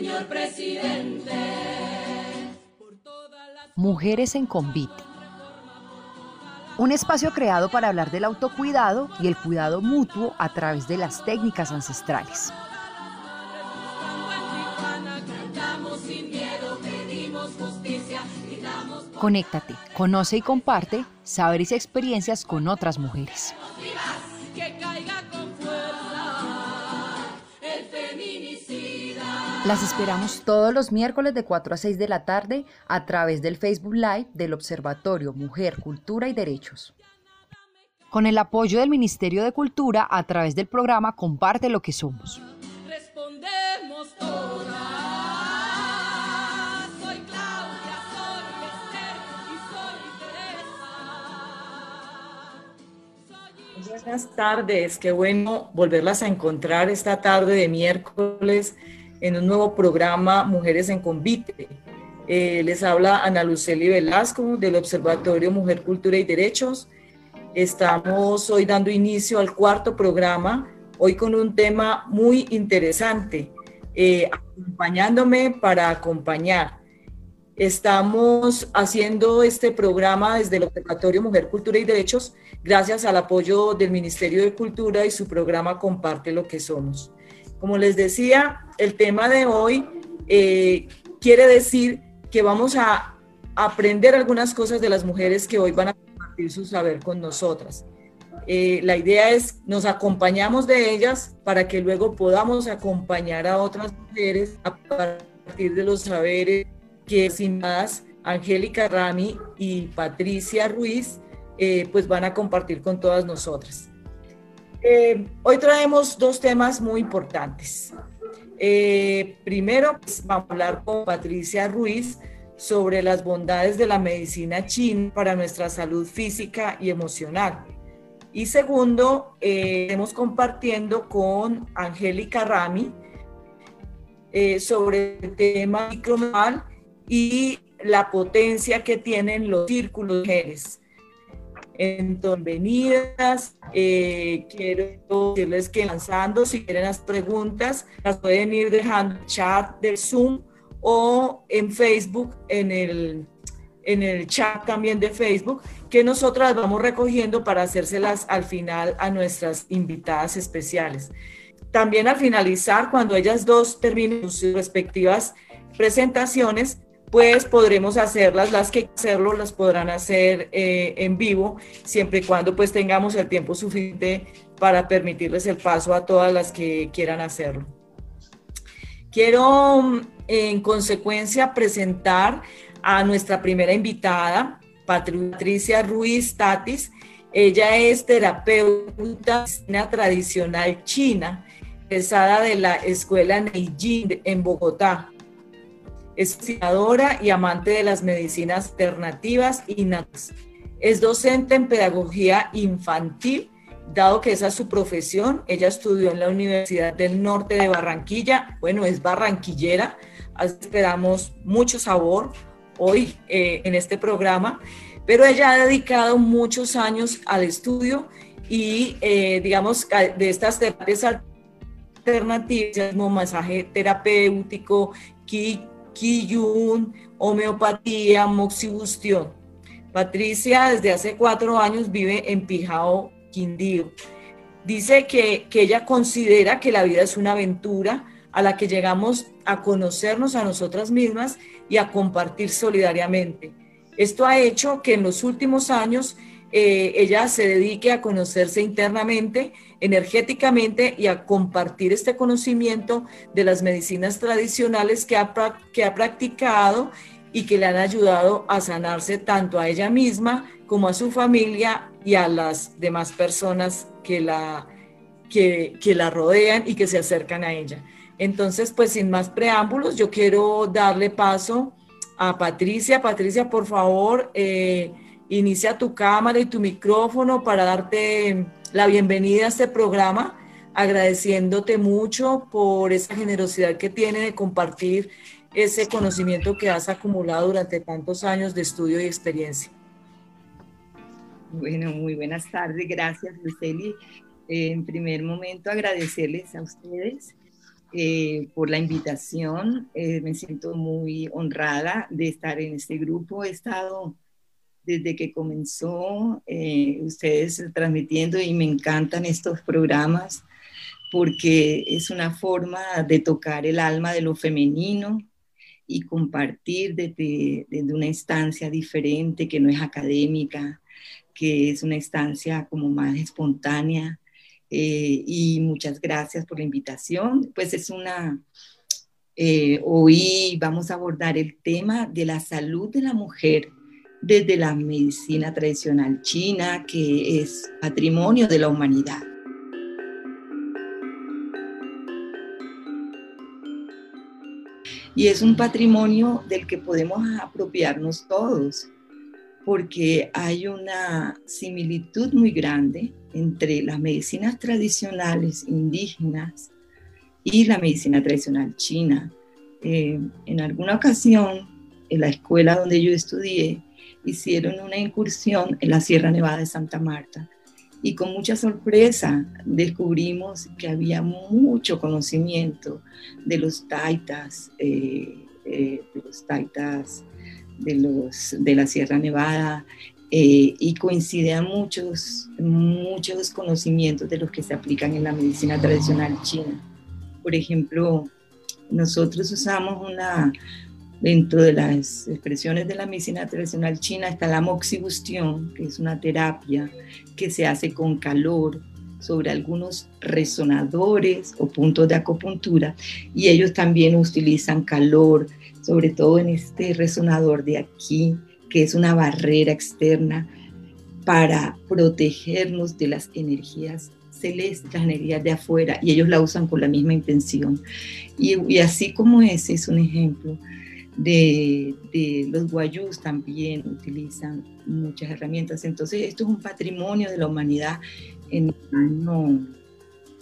señor presidente. Mujeres en Convite. Un espacio creado para hablar del autocuidado y el cuidado mutuo a través de las técnicas ancestrales. Conéctate, conoce y comparte saberes y experiencias con otras mujeres. Las esperamos todos los miércoles de 4 a 6 de la tarde a través del Facebook Live del Observatorio Mujer, Cultura y Derechos. Con el apoyo del Ministerio de Cultura a través del programa Comparte lo que somos. Buenas tardes, qué bueno volverlas a encontrar esta tarde de miércoles en un nuevo programa Mujeres en Convite. Eh, les habla Ana Luceli Velasco del Observatorio Mujer, Cultura y Derechos. Estamos hoy dando inicio al cuarto programa, hoy con un tema muy interesante, eh, acompañándome para acompañar. Estamos haciendo este programa desde el Observatorio Mujer, Cultura y Derechos gracias al apoyo del Ministerio de Cultura y su programa Comparte lo que somos. Como les decía, el tema de hoy eh, quiere decir que vamos a aprender algunas cosas de las mujeres que hoy van a compartir su saber con nosotras. Eh, la idea es, nos acompañamos de ellas para que luego podamos acompañar a otras mujeres a partir de los saberes que sin más Angélica Rami y Patricia Ruiz eh, pues van a compartir con todas nosotras. Eh, hoy traemos dos temas muy importantes. Eh, primero, pues, vamos a hablar con Patricia Ruiz sobre las bondades de la medicina china para nuestra salud física y emocional. Y segundo, eh, estamos compartiendo con Angélica Rami sobre el tema micromal y la potencia que tienen los círculos de mujeres. Entonces. Eh, quiero decirles que lanzando, si quieren las preguntas, las pueden ir dejando en el chat del Zoom o en Facebook, en el, en el chat también de Facebook, que nosotras vamos recogiendo para hacérselas al final a nuestras invitadas especiales. También al finalizar, cuando ellas dos terminen sus respectivas presentaciones, pues podremos hacerlas, las que hacerlo las podrán hacer eh, en vivo, siempre y cuando pues tengamos el tiempo suficiente para permitirles el paso a todas las que quieran hacerlo. Quiero en consecuencia presentar a nuestra primera invitada, Patricia Ruiz Tatis. Ella es terapeuta tradicional china, egresada de la Escuela Neijing en Bogotá es investigadora y amante de las medicinas alternativas y naturales. Es docente en pedagogía infantil, dado que esa es su profesión. Ella estudió en la Universidad del Norte de Barranquilla. Bueno, es barranquillera. Esperamos mucho sabor hoy eh, en este programa. Pero ella ha dedicado muchos años al estudio y, eh, digamos, de estas terapias alternativas, como masaje terapéutico, Kiyun, homeopatía, moxibustión. Patricia desde hace cuatro años vive en Pijao, Quindío. Dice que, que ella considera que la vida es una aventura a la que llegamos a conocernos a nosotras mismas y a compartir solidariamente. Esto ha hecho que en los últimos años eh, ella se dedique a conocerse internamente, energéticamente y a compartir este conocimiento de las medicinas tradicionales que ha, que ha practicado y que le han ayudado a sanarse tanto a ella misma como a su familia y a las demás personas que la, que, que la rodean y que se acercan a ella. Entonces, pues sin más preámbulos, yo quiero darle paso a Patricia. Patricia, por favor, eh, inicia tu cámara y tu micrófono para darte la bienvenida a este programa, agradeciéndote mucho por esa generosidad que tiene de compartir ese conocimiento que has acumulado durante tantos años de estudio y experiencia. Bueno, muy buenas tardes. Gracias, Luceli. Eh, en primer momento, agradecerles a ustedes eh, por la invitación. Eh, me siento muy honrada de estar en este grupo. He estado desde que comenzó ustedes transmitiendo y me encantan estos programas porque es una forma de tocar el alma de lo femenino y compartir desde, desde una instancia diferente que no es académica, que es una instancia como más espontánea. Eh, y muchas gracias por la invitación. Pues es una, eh, hoy vamos a abordar el tema de la salud de la mujer desde la medicina tradicional china, que es patrimonio de la humanidad. Y es un patrimonio del que podemos apropiarnos todos porque hay una similitud muy grande entre las medicinas tradicionales indígenas y la medicina tradicional china. Eh, en alguna ocasión, en la escuela donde yo estudié, hicieron una incursión en la Sierra Nevada de Santa Marta y con mucha sorpresa descubrimos que había mucho conocimiento de los taitas, eh, eh, de los taitas de, los, de la Sierra Nevada eh, y coincidían muchos, muchos conocimientos de los que se aplican en la medicina tradicional china. Por ejemplo, nosotros usamos una, dentro de las expresiones de la medicina tradicional china está la moxibustión, que es una terapia que se hace con calor sobre algunos resonadores o puntos de acupuntura y ellos también utilizan calor sobre todo en este resonador de aquí, que es una barrera externa para protegernos de las energías celestes, las energías de afuera, y ellos la usan con la misma intención. Y, así como ese es un ejemplo, de, los guayús también utilizan muchas herramientas. Entonces, esto es un patrimonio de la humanidad. En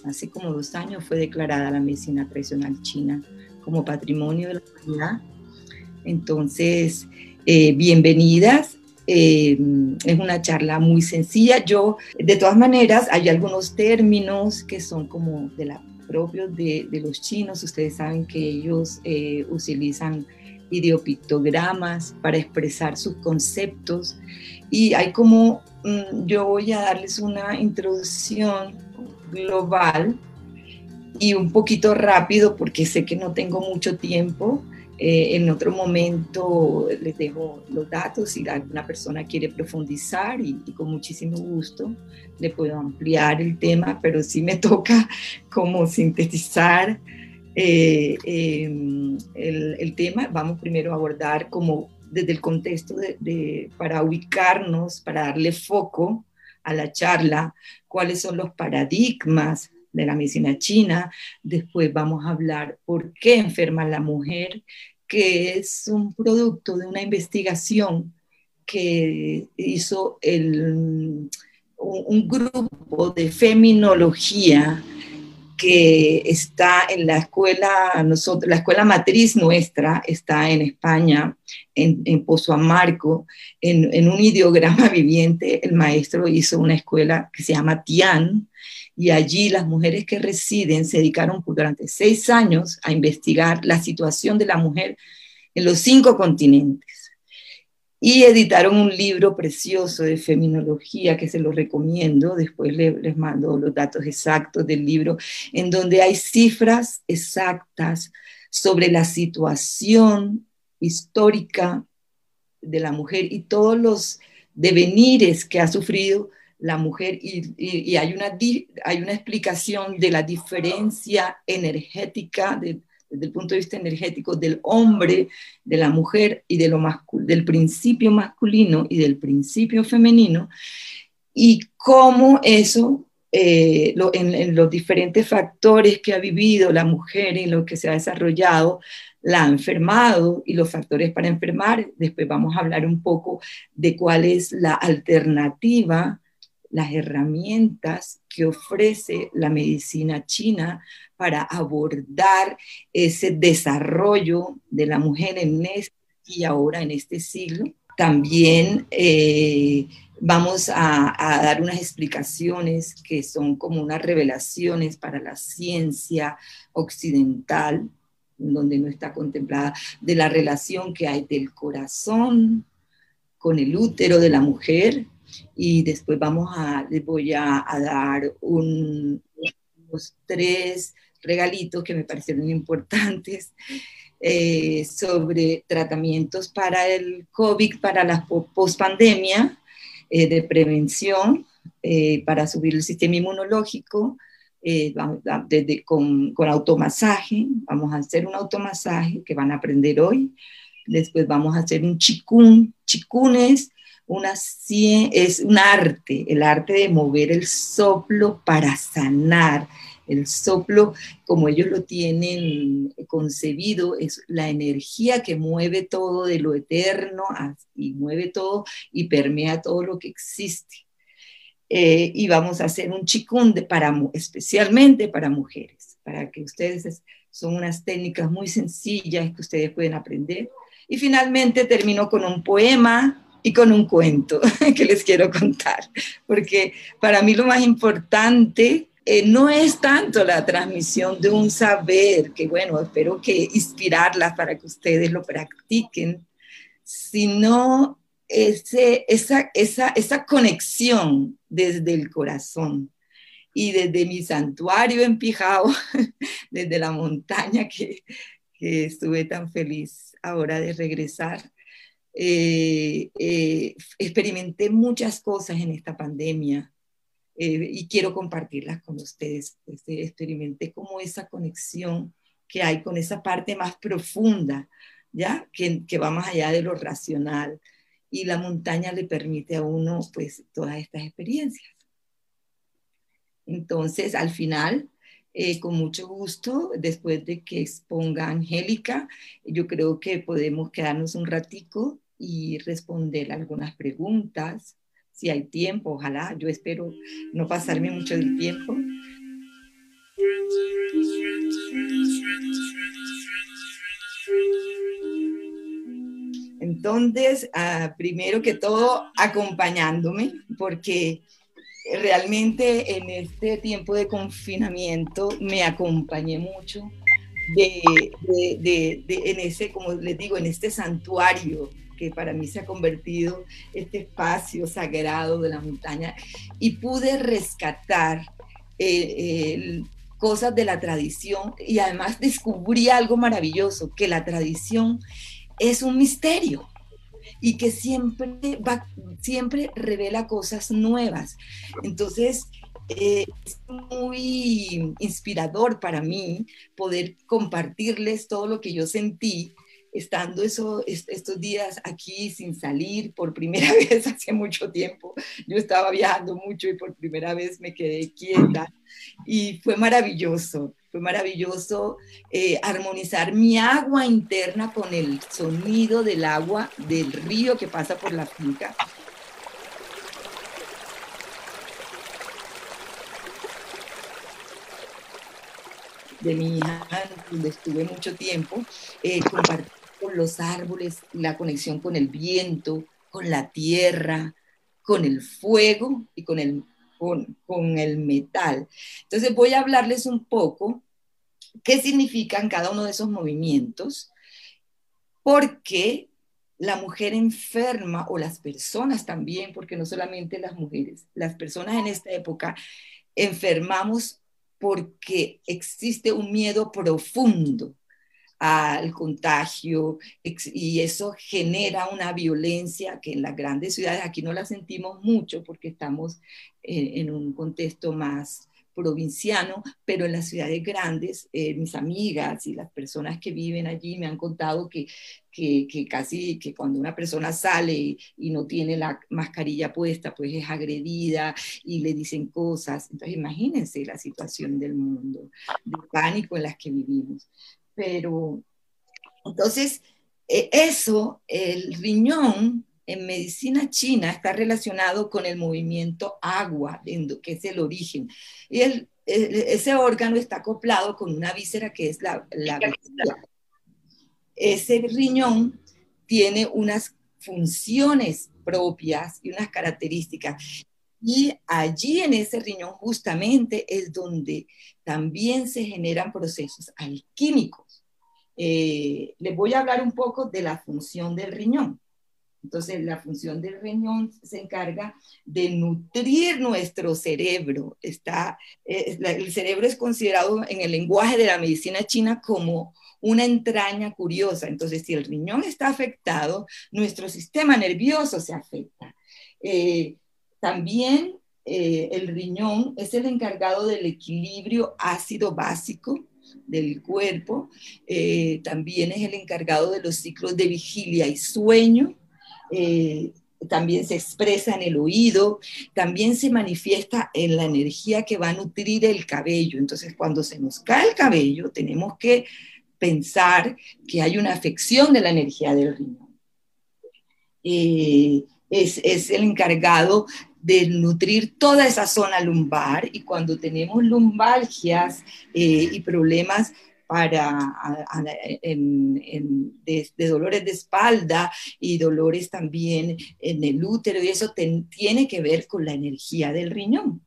hace como dos años fue declarada la medicina tradicional china como patrimonio de la humanidad entonces, eh, bienvenidas. Eh, es una charla muy sencilla. Yo, de todas maneras, hay algunos términos que son como de la, propios de, los chinos. Ustedes saben que ellos eh, utilizan ideopictogramas para expresar sus conceptos. Y hay como, mm, yo voy a darles una introducción global y un poquito rápido porque sé que no tengo mucho tiempo. Eh, en otro momento les dejo los datos si alguna persona quiere profundizar y, con muchísimo gusto le puedo ampliar el tema, pero sí me toca como sintetizar eh, em, el, tema. Vamos primero a abordar como desde el contexto de, para ubicarnos, para darle foco a la charla, cuáles son los paradigmas de la medicina china. Después vamos a hablar por qué enferma la mujer, que es un producto de una investigación que hizo un, grupo de feminología que está en la escuela, la escuela matriz nuestra está en España, en, en Pozo en, en, un ideograma viviente. El maestro hizo una escuela que se llama Tian, y allí las mujeres que residen se dedicaron durante seis años a investigar la situación de la mujer en los cinco continentes. Y editaron un libro precioso de feminología que se lo recomiendo, después les mando los datos exactos del libro, en donde hay cifras exactas sobre la situación histórica de la mujer y todos los devenires que ha sufrido la mujer. Y, hay, una, hay una explicación de la diferencia energética desde el punto de vista energético del hombre, de la mujer y del principio masculino y del principio femenino y cómo eso eh, en, los diferentes factores que ha vivido la mujer y lo que se ha desarrollado, la ha enfermado y los factores para enfermar. Después vamos a hablar un poco de cuál es la alternativa, las herramientas que ofrece la medicina china para abordar ese desarrollo de la mujer en este y ahora en este siglo. También eh, vamos a, dar unas explicaciones que son como unas revelaciones para la ciencia occidental, donde no está contemplada, de la relación que hay del corazón con el útero de la mujer. Y después vamos a, les voy a, dar unos tres regalitos que me parecieron importantes eh, sobre tratamientos para el COVID, para la pospandemia eh, de prevención eh, para subir el sistema inmunológico, eh, desde, con, con, automasaje, vamos a hacer un automasaje que van a aprender hoy, después vamos a hacer un chikun, chikun una, es un arte, el arte de mover el soplo para sanar, el soplo, como ellos lo tienen concebido, es la energía que mueve todo de lo eterno y mueve todo y permea todo lo que existe. Eh, y vamos a hacer un chikun para, especialmente para mujeres, para que ustedes son unas técnicas muy sencillas que ustedes pueden aprender. Y finalmente termino con un poema y con un cuento que les quiero contar, porque para mí lo más importante eh, no es tanto la transmisión de un saber, que bueno, espero que inspirarlas para que ustedes lo practiquen, sino ese, esa, esa, esa conexión desde el corazón y desde mi santuario en Pijao, desde la montaña que, que, estuve tan feliz ahora de regresar. Eh, eh, experimenté muchas cosas en esta pandemia eh, y quiero compartirlas con ustedes. Este, experimenté como esa conexión que hay con esa parte más profunda, ¿ya? Que, va más allá de lo racional. Y la montaña le permite a uno, pues, todas estas experiencias. Entonces, al final, eh, con mucho gusto, después de que exponga Angélica, yo creo que podemos quedarnos un ratico y responder algunas preguntas si hay tiempo, ojalá, yo espero no pasarme mucho del tiempo. Entonces, ah, primero que todo, acompañándome, porque realmente en este tiempo de confinamiento me acompañé mucho de, en ese, como les digo, en este santuario que para mí se ha convertido este espacio sagrado de la montaña y pude rescatar eh, cosas de la tradición y además descubrí algo maravilloso, que la tradición es un misterio y que siempre, siempre revela cosas nuevas. Entonces, eh, es muy inspirador para mí poder compartirles todo lo que yo sentí estando eso, estos días aquí sin salir por primera vez hace mucho tiempo. Yo estaba viajando mucho y por primera vez me quedé quieta y fue maravilloso, fue maravilloso eh, armonizar mi agua interna con el sonido del agua del río que pasa por la finca. De mi hija, donde estuve mucho tiempo, eh, con los árboles, la conexión con el viento, con la tierra, con el fuego y con el, con, el metal. Entonces voy a hablarles un poco qué significan cada uno de esos movimientos, porque la mujer enferma o las personas también, porque no solamente las mujeres, las personas en esta época enfermamos porque existe un miedo profundo al contagio y eso genera una violencia que en las grandes ciudades aquí no la sentimos mucho porque estamos en, un contexto más provinciano, pero en las ciudades grandes, eh, mis amigas y las personas que viven allí me han contado que, que, casi que cuando una persona sale y, no tiene la mascarilla puesta, pues es agredida y le dicen cosas. Entonces imagínense la situación del mundo, de pánico en las que vivimos. Pero entonces, eh, eso, el riñón en medicina china está relacionado con el movimiento agua, que es el origen. Y el, ese órgano está acoplado con una víscera que es la, la Ese riñón tiene unas funciones propias y unas características. Y allí en ese riñón justamente es donde también se generan procesos alquímicos. Eh, les voy a hablar un poco de la función del riñón. Entonces, la función del riñón se encarga de nutrir nuestro cerebro. Está, eh, el cerebro es considerado en el lenguaje de la medicina china como una entraña curiosa. Entonces, si el riñón está afectado, nuestro sistema nervioso se afecta. Eh, también eh, el riñón es el encargado del equilibrio ácido básico del cuerpo. también es el encargado de los ciclos de vigilia y sueño eh, también se expresa en el oído, también se manifiesta en la energía que va a nutrir el cabello. Entonces, cuando se nos cae el cabello, tenemos que pensar que hay una afección de la energía del riñón. Eh, es, el encargado de nutrir toda esa zona lumbar y cuando tenemos lumbalgias eh, y problemas para, de, dolores de espalda y dolores también en el útero, y eso tiene que ver con la energía del riñón.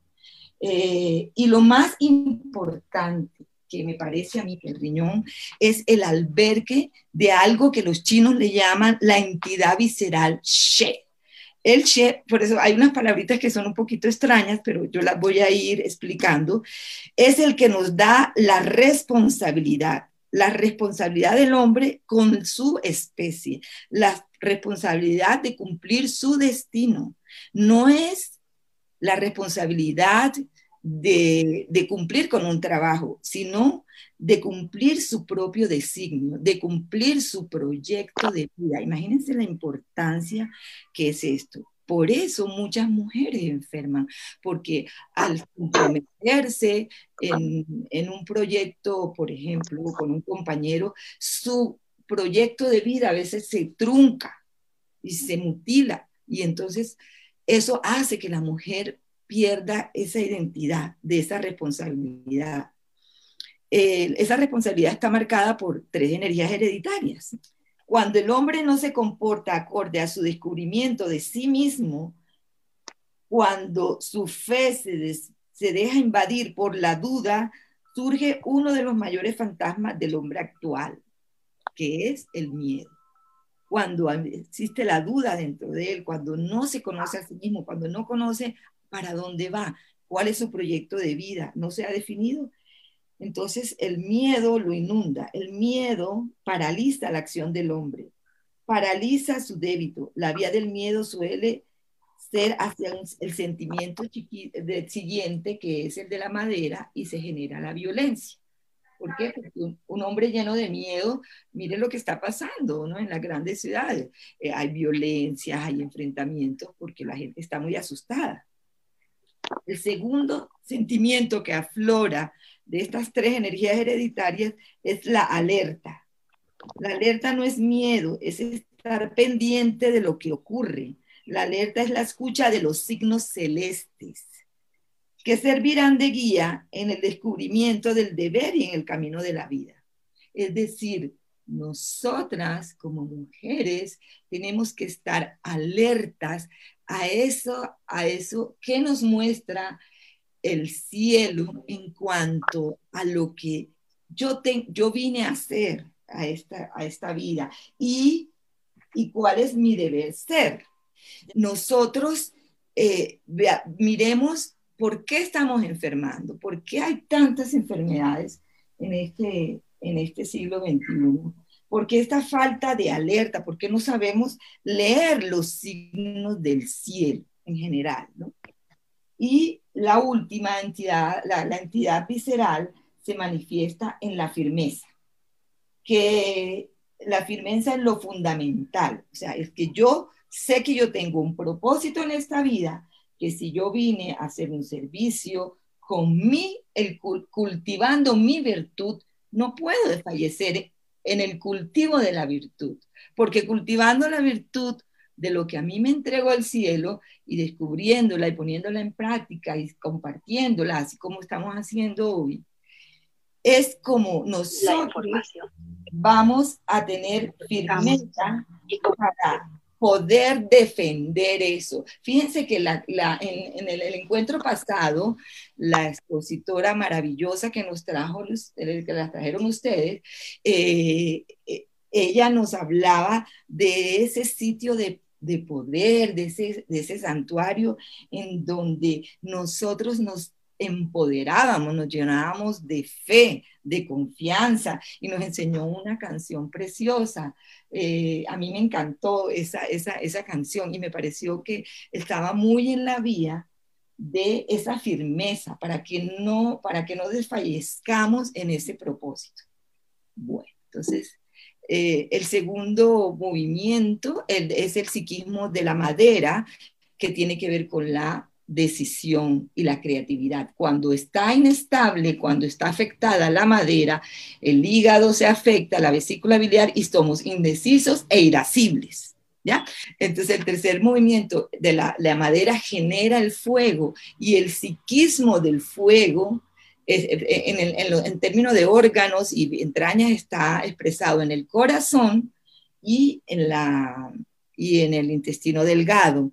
Eh, y lo más importante que me parece a mí que el riñón es el albergue de algo que los chinos le llaman la entidad visceral She. El She, por eso hay unas palabritas que son un poquito extrañas, pero yo las voy a ir explicando, es el que nos da la responsabilidad, la responsabilidad del hombre con su especie, la responsabilidad de cumplir su destino. No es la responsabilidad de, cumplir con un trabajo, sino de cumplir su propio designio, de cumplir su proyecto de vida. Imagínense la importancia que es esto. Por eso muchas mujeres enferman, porque al comprometerse en un proyecto, por ejemplo, con un compañero, su proyecto de vida a veces se trunca y se mutila. Y entonces eso hace que la mujer pierda esa identidad, de esa responsabilidad. esa responsabilidad está marcada por tres energías hereditarias. Cuando el hombre no se comporta acorde a su descubrimiento de sí mismo, cuando su fe se, se deja invadir por la duda, surge uno de los mayores fantasmas del hombre actual, que es el miedo cuando existe la duda dentro de él, cuando no se conoce a sí mismo, cuando no conoce para dónde va, cuál es su proyecto de vida, no se ha definido. Entonces el miedo lo inunda, el miedo paraliza la acción del hombre, paraliza su débito. La vía del miedo suele ser hacia el sentimiento siguiente, que es el de la madera, y se genera la violencia. ¿Por qué? Porque un, hombre lleno de miedo, mire lo que está pasando ¿no? en las grandes ciudades. Eh, hay violencia, hay enfrentamientos, porque la gente está muy asustada. El segundo sentimiento que aflora de estas tres energías hereditarias es la alerta. La alerta no es miedo, es estar pendiente de lo que ocurre. La alerta es la escucha de los signos celestes, que servirán de guía en el descubrimiento del deber y en el camino de la vida. Es decir, nosotras como mujeres tenemos que estar alertas a eso, a eso que nos muestra el cielo en cuanto a lo que yo, yo vine a hacer a esta, a esta vida y, y cuál es mi deber ser. Nosotros eh, miremos por qué estamos enfermando, por qué hay tantas enfermedades en este, en este siglo XXI ¿Por qué esta falta de alerta? ¿Por qué no sabemos leer los signos del cielo en general? ¿no? Y la última entidad, la, entidad visceral, se manifiesta en la firmeza, que la firmeza es lo fundamental, o sea, es que yo sé que yo tengo un propósito en esta vida, que si yo vine a hacer un servicio con mí, el, cultivando mi virtud, no puedo desfallecer en el cultivo de la virtud, porque cultivando la virtud de lo que a mí me entregó el cielo y descubriéndola y poniéndola en práctica y compartiéndola, así como estamos haciendo hoy, es como nosotros vamos a tener firmeza para poder defender eso. Fíjense que la, en, el, encuentro pasado, la expositora maravillosa que nos trajo, que las trajeron ustedes, eh, eh, ella nos hablaba de ese sitio de, de poder, de ese, de ese santuario en donde nosotros nos empoderábamos, nos llenábamos de fe, de confianza y nos enseñó una canción preciosa. Eh, a mí me encantó esa, esa, esa canción y me pareció que estaba muy en la vía de esa firmeza para que no, para que no desfallezcamos en ese propósito. Bueno, entonces, eh, el segundo movimiento es el psiquismo de la madera, que tiene que ver con la decisión y la creatividad. Cuando está inestable, cuando está afectada la madera, el hígado se afecta, la vesícula biliar y somos indecisos e irascibles. ¿Ya? Entonces el tercer movimiento de la, madera genera el fuego y el psiquismo del fuego en, en términos de órganos y entrañas está expresado en el corazón y en, la, y en el intestino delgado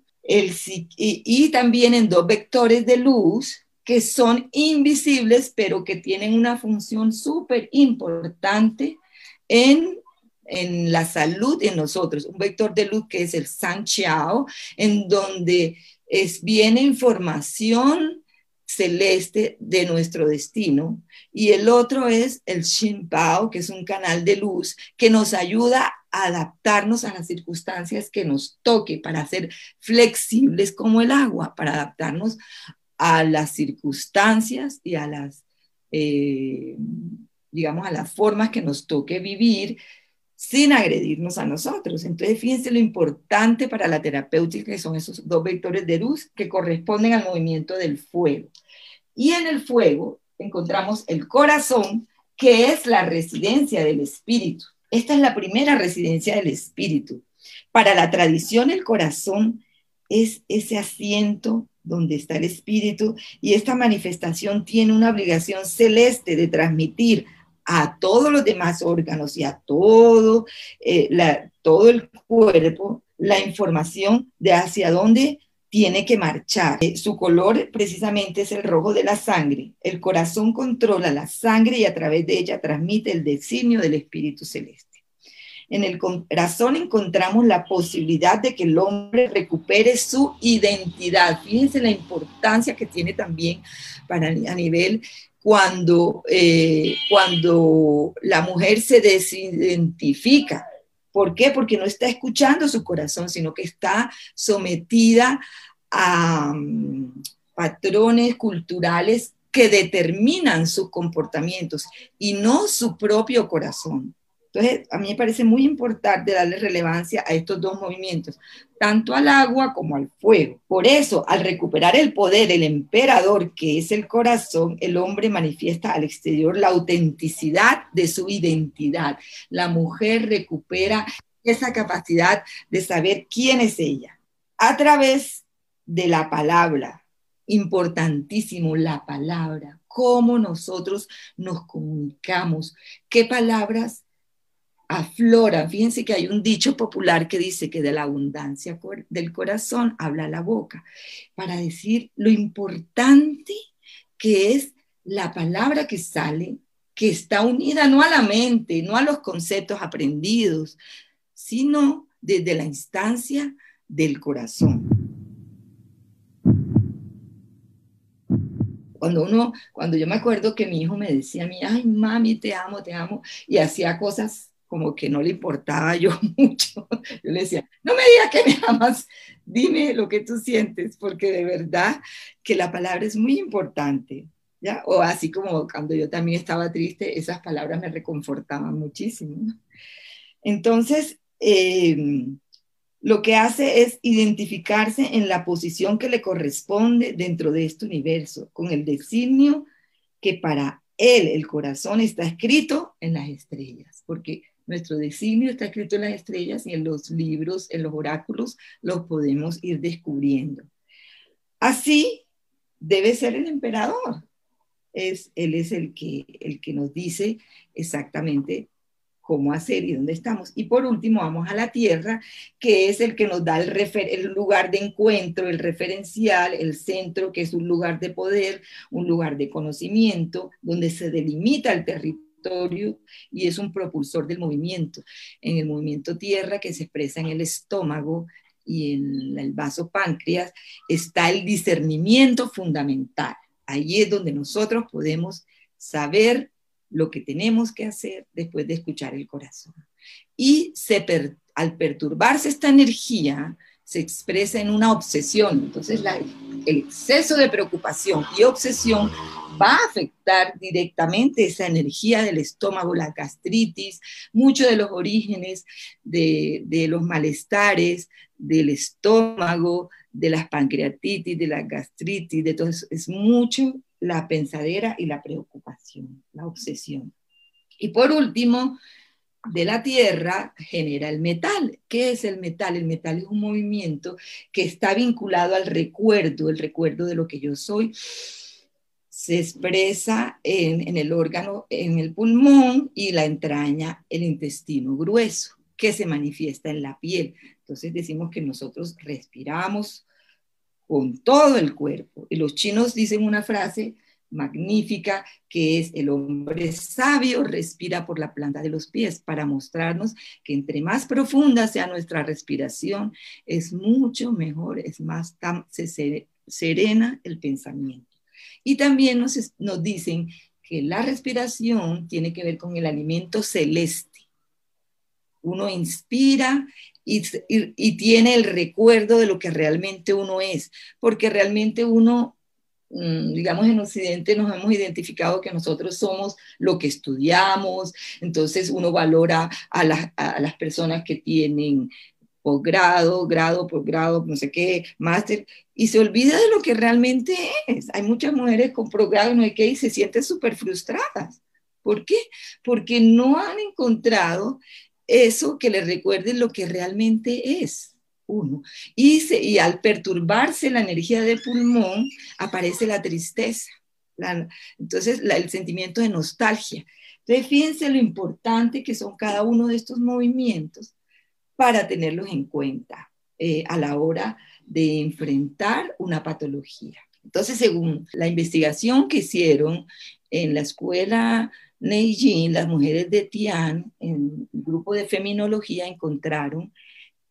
y, también en dos vectores de luz que son invisibles, pero que tienen una función súper importante en, en la salud en nosotros. Un vector de luz que es el San Chiao, en donde es, viene información celeste de nuestro destino y el otro es el Pao, que es un canal de luz que nos ayuda adaptarnos a las circunstancias que nos toque para ser flexibles como el agua, para adaptarnos a las circunstancias y a las, eh, digamos, a las formas que nos toque vivir sin agredirnos a nosotros. Entonces, fíjense lo importante para la terapéutica que son esos dos vectores de luz que corresponden al movimiento del fuego. Y en el fuego encontramos el corazón, que es la residencia del espíritu. Esta es la primera residencia del espíritu. Para la tradición, el corazón es ese asiento donde está el espíritu y esta manifestación tiene una obligación celeste de transmitir a todos los demás órganos y a todo, eh, todo el cuerpo la información de hacia dónde tiene que marchar. Eh, su color precisamente es el rojo de la sangre. El corazón controla la sangre y a través de ella transmite el designio del Espíritu Celeste. En el corazón encontramos la posibilidad de que el hombre recupere su identidad. Fíjense la importancia que tiene también para, a nivel cuando, eh, cuando la mujer se desidentifica. ¿Por qué? Porque no está escuchando su corazón, sino que está sometida a mm, patrones culturales que determinan sus comportamientos y no su propio corazón. Entonces, a mí me parece muy importante darle relevancia a estos dos movimientos, tanto al agua como al fuego. Por eso, al recuperar el poder, el emperador, que es el corazón, el hombre manifiesta al exterior la autenticidad de su identidad. La mujer recupera esa capacidad de saber quién es ella a través de la palabra. Importantísimo, la palabra. Cómo nosotros nos comunicamos, qué palabras aflora. Fíjense que hay un dicho popular que dice que de la abundancia del corazón habla la boca, para decir lo importante que es la palabra que sale, que está unida no a la mente, no a los conceptos aprendidos, sino desde la instancia del corazón. Cuando uno, cuando yo me acuerdo que mi hijo me decía a mí, ay mami, te amo, te amo, y hacía cosas como que no le importaba yo mucho. Yo le decía, no me digas que me amas, dime lo que tú sientes, porque de verdad que la palabra es muy importante. ¿Ya? O así como cuando yo también estaba triste, esas palabras me reconfortaban muchísimo. Entonces, eh, lo que hace es identificarse en la posición que le corresponde dentro de este universo, con el designio que para él el corazón está escrito en las estrellas, porque nuestro designio está escrito en las estrellas y en los libros, en los oráculos, los podemos ir descubriendo. Así debe ser el emperador. Es, él es el que, el que nos dice exactamente cómo hacer y dónde estamos. Y por último, vamos a la tierra, que es el que nos da el, el, lugar de encuentro, el referencial, el centro, que es un lugar de poder, un lugar de conocimiento, donde se delimita el territorio y es un propulsor del movimiento. En el movimiento tierra, que se expresa en el estómago y en el vaso páncreas, está el discernimiento fundamental. Ahí es donde nosotros podemos saber lo que tenemos que hacer después de escuchar el corazón. Y al perturbarse esta energía, se expresa en una obsesión. Entonces, el exceso de preocupación y obsesión va a afectar directamente esa energía del estómago, la gastritis, muchos de los orígenes de, de los malestares del estómago, de las pancreatitis, de la gastritis, de todo eso, es mucho la pensadera y la preocupación, la obsesión. Y por último, de la tierra genera el metal. ¿Qué es el metal? El metal es un movimiento que está vinculado al recuerdo, el recuerdo de lo que yo soy. Se expresa en, el órgano, en el pulmón y la entraña, el intestino grueso, que se manifiesta en la piel. Entonces decimos que nosotros respiramos, con todo el cuerpo. Y los chinos dicen una frase magnífica que es el hombre sabio respira por la planta de los pies para mostrarnos que entre más profunda sea nuestra respiración es mucho mejor, es más se serena el pensamiento. Y también nos, dicen que la respiración tiene que ver con el alimento celeste. Uno inspira y, tiene el recuerdo de lo que realmente uno es, porque realmente uno digamos, en Occidente nos hemos identificado que nosotros somos lo que estudiamos, entonces uno valora a, a las personas que tienen posgrado, grado, posgrado, no sé qué, máster, y se olvida de lo que realmente es. Hay muchas mujeres con posgrado, no sé qué, y se sienten súper frustradas. ¿Por qué? Porque no han encontrado eso que le recuerde lo que realmente es uno. Y, y al perturbarse la energía del pulmón, aparece la tristeza. entonces, el sentimiento de nostalgia. Entonces, fíjense lo importante que son cada uno de estos movimientos para tenerlos en cuenta eh, a la hora de enfrentar una patología. Entonces, según la investigación que hicieron en la escuela Neijin, las mujeres de Tian, en el grupo de feminología, encontraron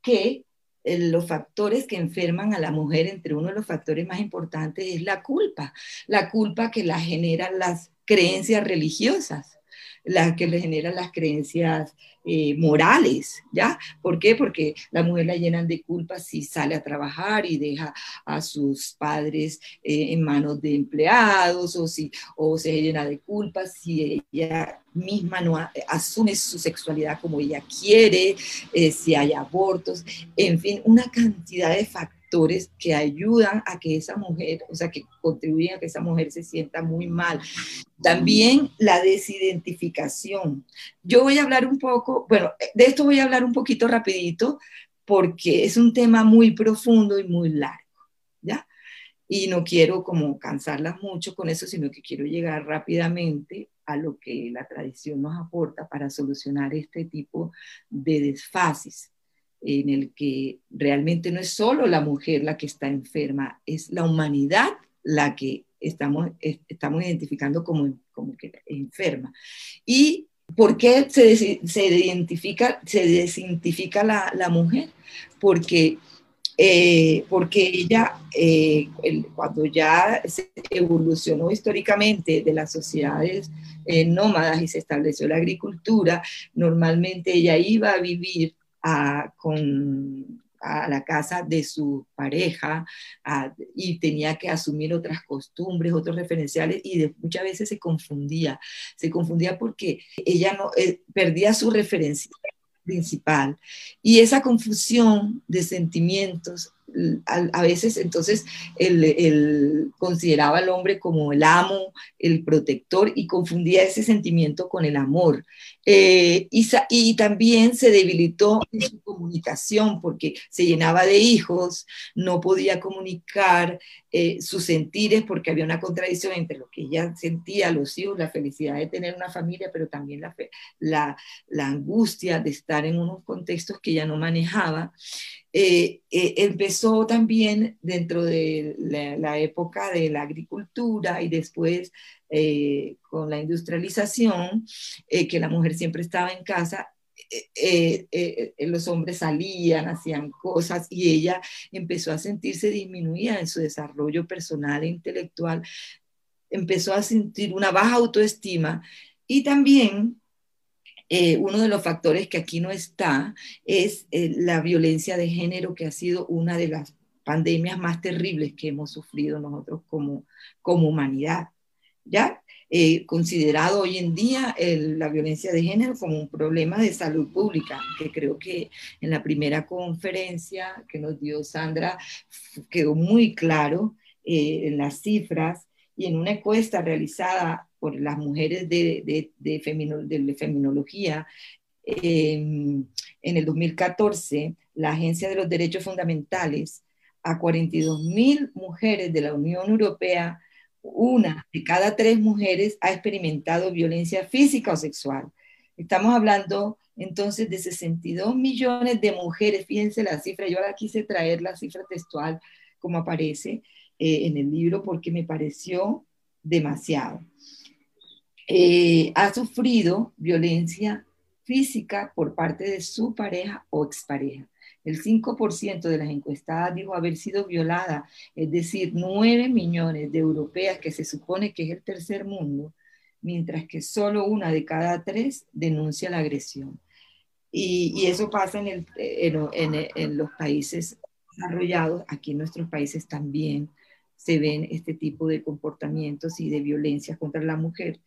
que los factores que enferman a la mujer, entre uno de los factores más importantes, es la culpa, la culpa que la generan las creencias religiosas la que le generan las creencias eh, morales, ¿ya? ¿Por qué? Porque la mujer la llenan de culpa si sale a trabajar y deja a sus padres eh, en manos de empleados o, si, o se llena de culpa si ella misma no asume su sexualidad como ella quiere, eh, si hay abortos, en fin, una cantidad de factores que ayudan a que esa mujer, o sea, que contribuyen a que esa mujer se sienta muy mal. También la desidentificación. Yo voy a hablar un poco, bueno, de esto voy a hablar un poquito rapidito porque es un tema muy profundo y muy largo, ¿ya? Y no quiero como cansarlas mucho con eso, sino que quiero llegar rápidamente a lo que la tradición nos aporta para solucionar este tipo de desfases en el que realmente no es solo la mujer la que está enferma, es la humanidad la que estamos, estamos identificando como, como que enferma. ¿Y por qué se, se identifica, se desidentifica la, la mujer? Porque eh, porque ella, eh, cuando ya se evolucionó históricamente de las sociedades eh, nómadas y se estableció la agricultura, normalmente ella iba a vivir a, con, la casa de su pareja y tenía que asumir otras costumbres, otros referenciales y muchas veces se confundía. Se confundía porque ella no perdía su referencia principal. Y esa confusión de sentimientos, a, veces entonces él, consideraba al hombre como el amo, el protector y confundía ese sentimiento con el amor. Eh, y, también se debilitó en su comunicación porque se llenaba de hijos, no podía comunicar eh, sus sentires porque había una contradicción entre lo que ella sentía, los hijos, la felicidad de tener una familia, pero también la, la, la angustia de estar en unos contextos que ella no manejaba. Eh, empezó también dentro de la, época de la agricultura y después eh, con la industrialización, eh, que la mujer siempre estaba en casa, eh, los hombres salían, hacían cosas y ella empezó a sentirse disminuida en su desarrollo personal e intelectual, empezó a sentir una baja autoestima y también uno de los factores que aquí no está es la violencia de género, que ha sido una de las pandemias más terribles que hemos sufrido nosotros como, como humanidad. ¿ya? Eh, considerado hoy en día la violencia de género como un problema de salud pública, que creo que en la primera conferencia que nos dio Sandra quedó muy claro eh, en las cifras y en una encuesta realizada por las mujeres de, de, de, feminología em, en el 2014, la Agencia de los Derechos Fundamentales a 42 mil mujeres de la Unión Europea una de cada tres mujeres ha experimentado violencia física o sexual. Estamos hablando entonces de 62 millones de mujeres, fíjense la cifra, yo ahora quise traer la cifra textual como aparece eh, en el libro porque me pareció demasiado. Eh, ha sufrido violencia física por parte de su pareja o expareja. El 5% de las encuestadas dijo haber sido violada, es decir, 9 millones de europeas que se supone que es el tercer mundo, mientras que solo una de cada tres denuncia la agresión. Y, eso pasa en, en, los países desarrollados, aquí en nuestros países también se ven este tipo de comportamientos y de violencia contra la mujer.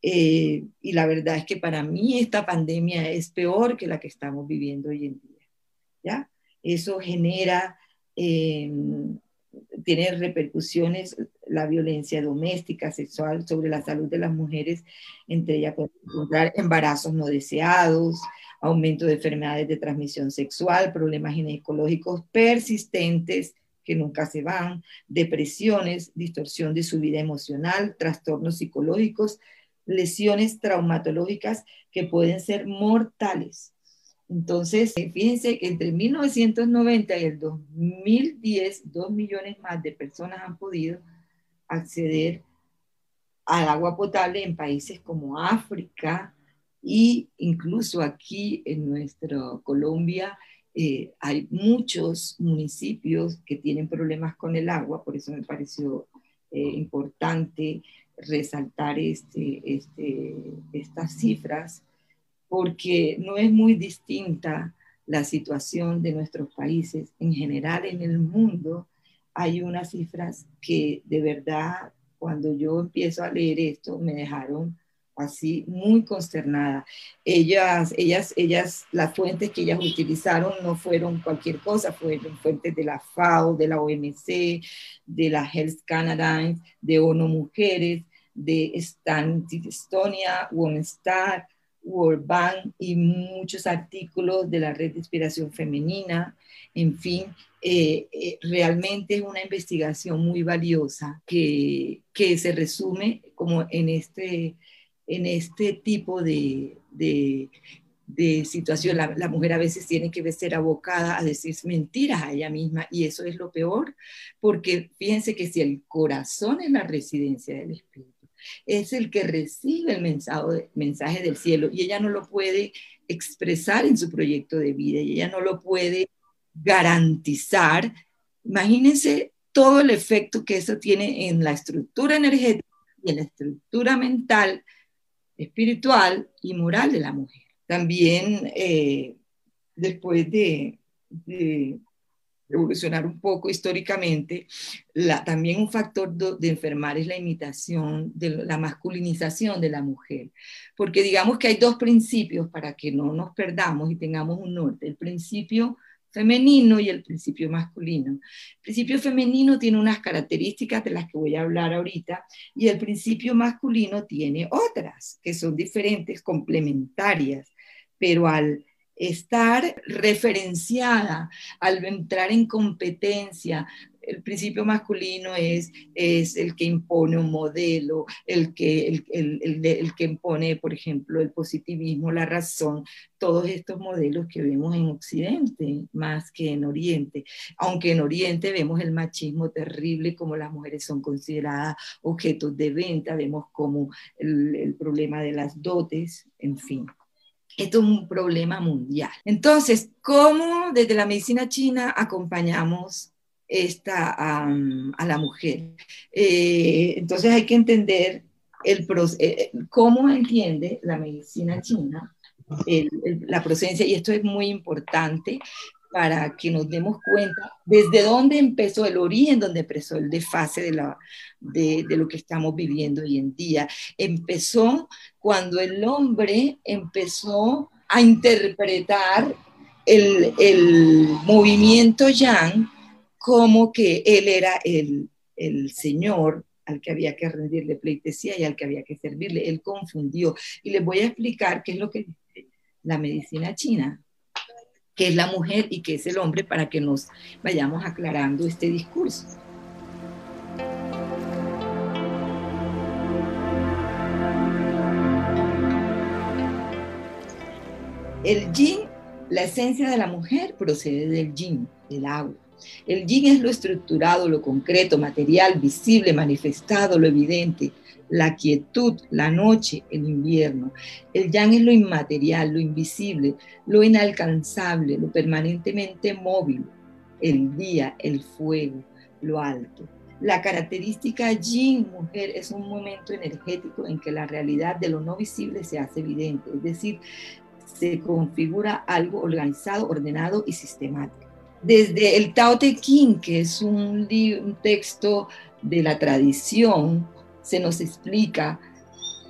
Eh, y la verdad es que para mí esta pandemia es peor que la que estamos viviendo hoy en día. ¿ya? Eso genera, em, tiene repercusiones, la violencia doméstica, sexual, sobre la salud de las mujeres, entre ellas pueden encontrar embarazos no deseados, aumento de enfermedades de transmisión sexual, problemas ginecológicos persistentes que nunca se van, depresiones, distorsión de su vida emocional, trastornos psicológicos, lesiones traumatológicas que pueden ser mortales. Entonces, eh, fíjense que entre 1990 y el 2010, dos millones más de personas han podido acceder al agua potable en países como África e incluso aquí en nuestra Colombia eh, hay muchos municipios que tienen problemas con el agua, por eso me pareció eh, importante resaltar este, este, estas cifras porque no es muy distinta la situación de nuestros países. En general, en el mundo hay unas cifras que de verdad, cuando yo empiezo a leer esto, me dejaron así muy consternada. Ellas, ellas, ellas, las fuentes que ellas utilizaron no fueron cualquier cosa, fueron fuentes de la FAO, de la OMC, de la Health Canada, de ONU Mujeres, de Estonia, Star, World Bank y muchos artículos de la Red de Inspiración Femenina. En fin, eh, eh, realmente es una investigación muy valiosa que, que, se resume como en este, en este tipo de, de, de situación. La, la, mujer a veces tiene que ser abocada a decir mentiras a ella misma y eso es lo peor, porque fíjense que si el corazón es la residencia del espíritu, es el que recibe el mensaje, mensaje del cielo y ella no lo puede expresar en su proyecto de vida y ella no lo puede garantizar, imagínense todo el efecto que eso tiene en la estructura energética y en la estructura mental, espiritual y moral de la mujer. También eh, después de, evolucionar un poco históricamente, también un factor de enfermar es la imitación, de la masculinización de la mujer. Porque digamos que hay dos principios para que no nos perdamos y tengamos un norte. El principio femenino y el principio masculino. El principio femenino tiene unas características de las que voy a hablar ahorita y el principio masculino tiene otras que son diferentes, complementarias, pero al estar referenciada, al entrar en competencia, el principio masculino es, el que impone un modelo, el que, el, que impone, por ejemplo, el positivismo, la razón, todos estos modelos que vemos en Occidente más que en Oriente. Aunque en Oriente vemos el machismo terrible, como las mujeres son consideradas objetos de venta, vemos como el, el problema de las dotes, en fin. Esto es un problema mundial. Entonces, ¿cómo desde la medicina china acompañamos esta, a la mujer? Eh, entonces hay que entender el, eh, cómo entiende la medicina china la procedencia, y esto es muy importante para que nos demos cuenta desde dónde empezó el origen, donde empezó el desfase de, la, de, de, lo que estamos viviendo hoy en día. Empezó cuando el hombre empezó a interpretar el, el movimiento yang como que él era el, el señor al que había que rendirle pleitesía y al que había que servirle. Él confundió. Y les voy a explicar qué es lo que dice la medicina china qué es la mujer y qué es el hombre para que nos vayamos aclarando este discurso. El yin, la esencia de la mujer procede del yin, del agua. El yin es lo estructurado, lo concreto, material, visible, manifestado, lo evidente la quietud, la noche, el invierno. El yang es lo inmaterial, lo invisible, lo inalcanzable, lo permanentemente móvil, el día, el fuego, lo alto. La característica yin, mujer, es un momento energético en que la realidad de lo no visible se hace evidente, es decir, se configura algo organizado, ordenado y sistemático. Desde el Tao Te Ching, que es un, texto de la tradición, se nos explica.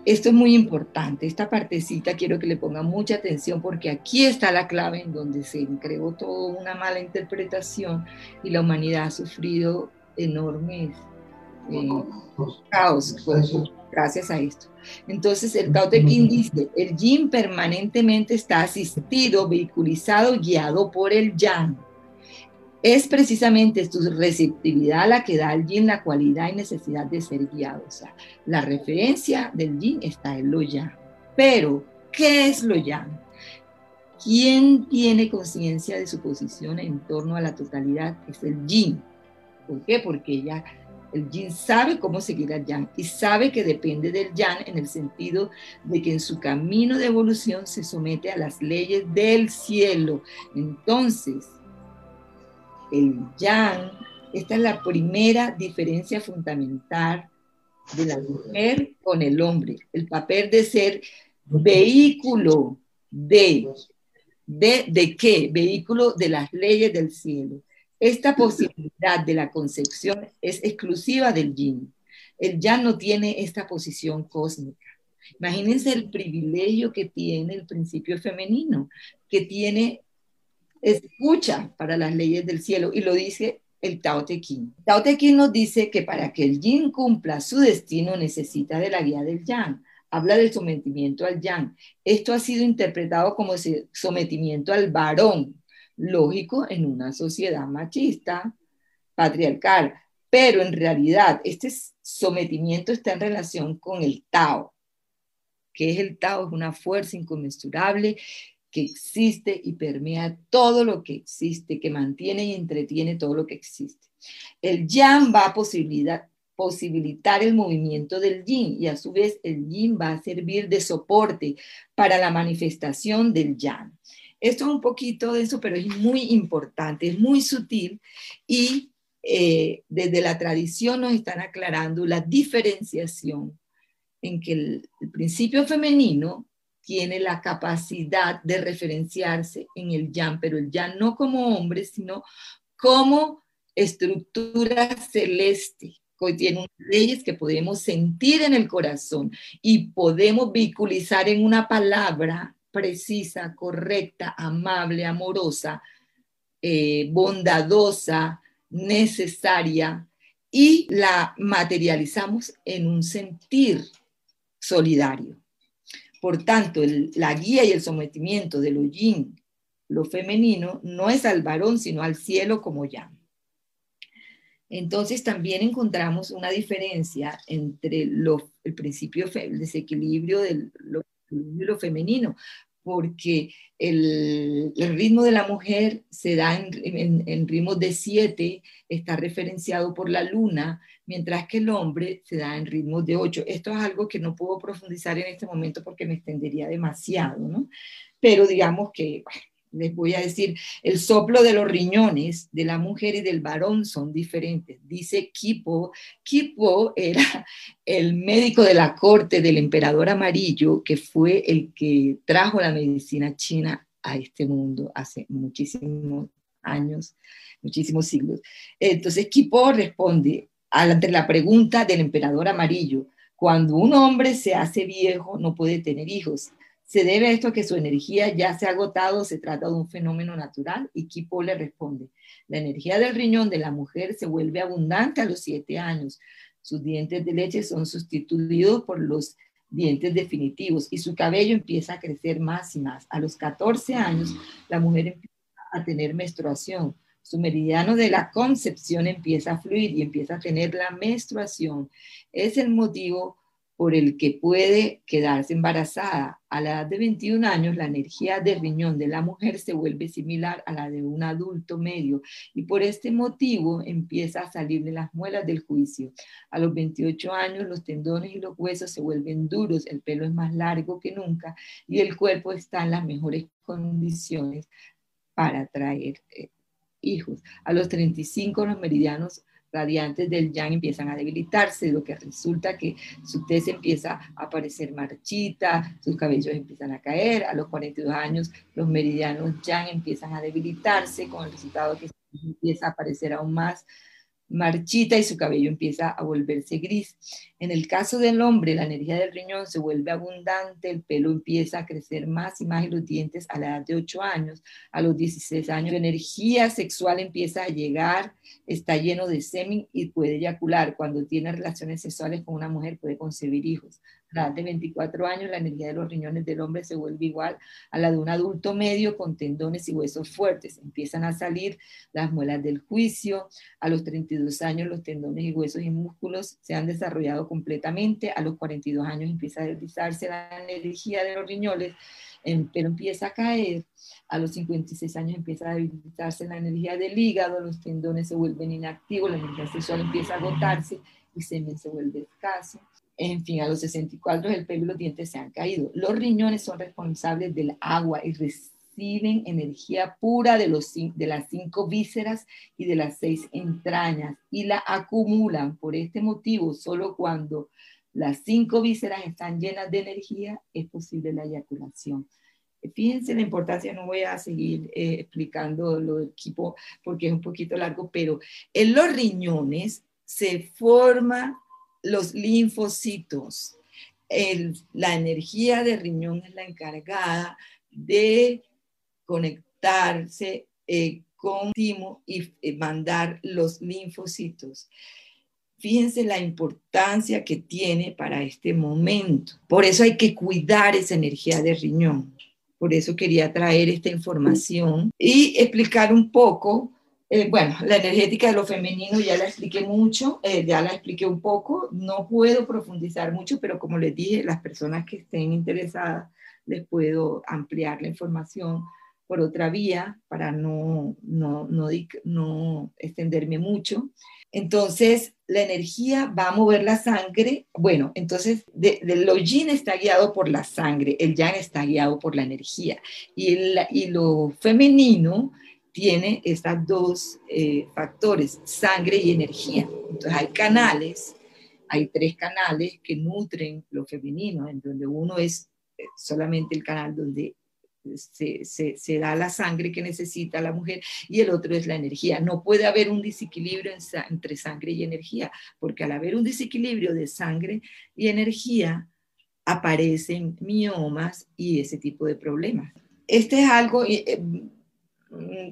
Esto es muy importante, esta partecita quiero que le pongan mucha atención porque aquí está la clave en donde se creó toda una mala interpretación y la humanidad ha sufrido enormes eh, caos gracias a esto. Entonces el Tao Te Ching dice, el yin permanentemente está asistido, vehiculizado, guiado por el yang es precisamente tu receptividad la que da al yin la cualidad y necesidad de ser guiado. O sea, la referencia del yin está en lo yang. Pero, ¿qué es lo yang? ¿Quién tiene conciencia de su posición en torno a la totalidad? Es el yin. ¿Por qué? Porque ya el yin sabe cómo seguir al yang y sabe que depende del yang en el sentido de que en su camino de evolución se somete a las leyes del cielo. Entonces, el yang. Esta es la primera diferencia fundamental de la mujer con el hombre. El papel de ser vehículo de, de, de qué? Vehículo de las leyes del cielo. Esta posibilidad de la concepción es exclusiva del yin. El yang no tiene esta posición cósmica. Imagínense el privilegio que tiene el principio femenino, que tiene escucha para las leyes del cielo y lo dice el Tao Te Ching. Tao Te Ching nos dice que para que el yin cumpla su destino necesita de la guía del yang. Habla del sometimiento al yang. Esto ha sido interpretado como sometimiento al varón, lógico en una sociedad machista, patriarcal, pero en realidad este sometimiento está en relación con el Tao. que es el Tao? Es una fuerza inconmensurable que existe y permea todo lo que existe, que mantiene y entretiene todo lo que existe. El yang va a posibilitar el movimiento del yin y a su vez el yin va a servir de soporte para la manifestación del yang. Esto es un poquito de eso, pero es muy importante, es muy sutil y eh, desde la tradición nos están aclarando la diferenciación en que el, principio femenino tiene la capacidad de referenciarse en el yang, pero el yang no como hombre, sino como estructura celeste, que tiene unas leyes que podemos sentir en el corazón y podemos vehiculizar en una palabra precisa, correcta, amable, amorosa, eh, bondadosa, necesaria y la materializamos en un sentir solidario. Por tanto, la guía y el sometimiento de lo yin, lo femenino, no es al varón, sino al cielo como ya. Entonces también encontramos una diferencia entre el principio, el desequilibrio del lo femenino, porque el, ritmo de la mujer se da en, en, ritmos de siete, está referenciado por la luna, mientras que el hombre se da en ritmos de ocho. Esto es algo que no puedo profundizar en este momento porque me extendería demasiado, ¿no? Pero digamos que les voy a decir, el soplo de los riñones de la mujer y del varón son diferentes. Dice Kipo, Kipo era el médico de la corte del emperador amarillo, que fue el que trajo la medicina china a este mundo hace muchísimos años, muchísimos siglos. Entonces Kipo responde ante la pregunta del emperador amarillo, cuando un hombre se hace viejo no puede tener hijos ¿Se debe a esto que su energía ya se ha agotado? ¿Se trata de un fenómeno natural? Y Kipo le responde, la energía del riñón de la mujer se vuelve abundante a los siete años. Sus dientes de leche son sustituidos por los dientes definitivos y su cabello empieza a crecer más y más. A los 14 años, la mujer empieza a tener menstruación. Su meridiano de la concepción empieza a fluir y empieza a tener la menstruación. Es el motivo por el que puede quedarse embarazada. A la edad de 21 años, la energía del riñón de la mujer se vuelve similar a la de un adulto medio y por este motivo empieza a salir de las muelas del juicio. A los 28 años, los tendones y los huesos se vuelven duros, el pelo es más largo que nunca y el cuerpo está en las mejores condiciones para traer eh, hijos. A los 35 los meridianos radiantes del yang empiezan a debilitarse, lo que resulta que su tez empieza a parecer marchita, sus cabellos empiezan a caer, a los 42 años los meridianos yang empiezan a debilitarse, con el resultado que empieza a aparecer aún más marchita y su cabello empieza a volverse gris. En el caso del hombre, la energía del riñón se vuelve abundante, el pelo empieza a crecer más y más y los dientes a la edad de 8 años, a los 16 años, la energía sexual empieza a llegar, está lleno de semen y puede eyacular. Cuando tiene relaciones sexuales con una mujer puede concebir hijos de 24 años, la energía de los riñones del hombre se vuelve igual a la de un adulto medio con tendones y huesos fuertes. Empiezan a salir las muelas del juicio. A los 32 años, los tendones y huesos y músculos se han desarrollado completamente. A los 42 años empieza a deslizarse la energía de los riñones, pero empieza a caer. A los 56 años empieza a debilitarse la energía del hígado, los tendones se vuelven inactivos, la energía sexual empieza a agotarse y semen se vuelve escaso en fin, a los 64 el pelo y los dientes se han caído. Los riñones son responsables del agua y reciben energía pura de, las cinco vísceras y de las seis entrañas y la acumulan. Por este motivo, solo cuando las cinco vísceras están llenas de energía es posible la eyaculación. Fíjense la importancia, no voy a seguir eh, explicando lo del equipo porque es un poquito largo, pero en los riñones se forma los linfocitos. la energía de riñón es la encargada de conectarse eh, con timo y eh, mandar los linfocitos. Fíjense la importancia que tiene para este momento. Por eso hay que cuidar esa energía de riñón. Por eso quería traer esta información y explicar un poco eh, bueno, la energética de lo femenino ya la expliqué mucho, eh, ya la expliqué un poco, no puedo profundizar mucho, pero como les dije, las personas que estén interesadas les puedo ampliar la información por otra vía para no, no, no, no extenderme mucho. Entonces, la energía va a mover la sangre. Bueno, entonces, de, lo yin está guiado por la sangre, el yang está guiado por la energía. Y, y lo femenino tiene estos dos eh, factores, sangre y energía. Entonces, hay canales, hay tres canales que nutren lo femenino, en donde uno es eh, solamente el canal donde se, da la sangre que necesita la mujer y el otro es la energía. No puede haber un desequilibrio entre sangre y energía, porque al haber un desequilibrio de sangre y energía, aparecen miomas y ese tipo de problemas. Este es algo eh, mm,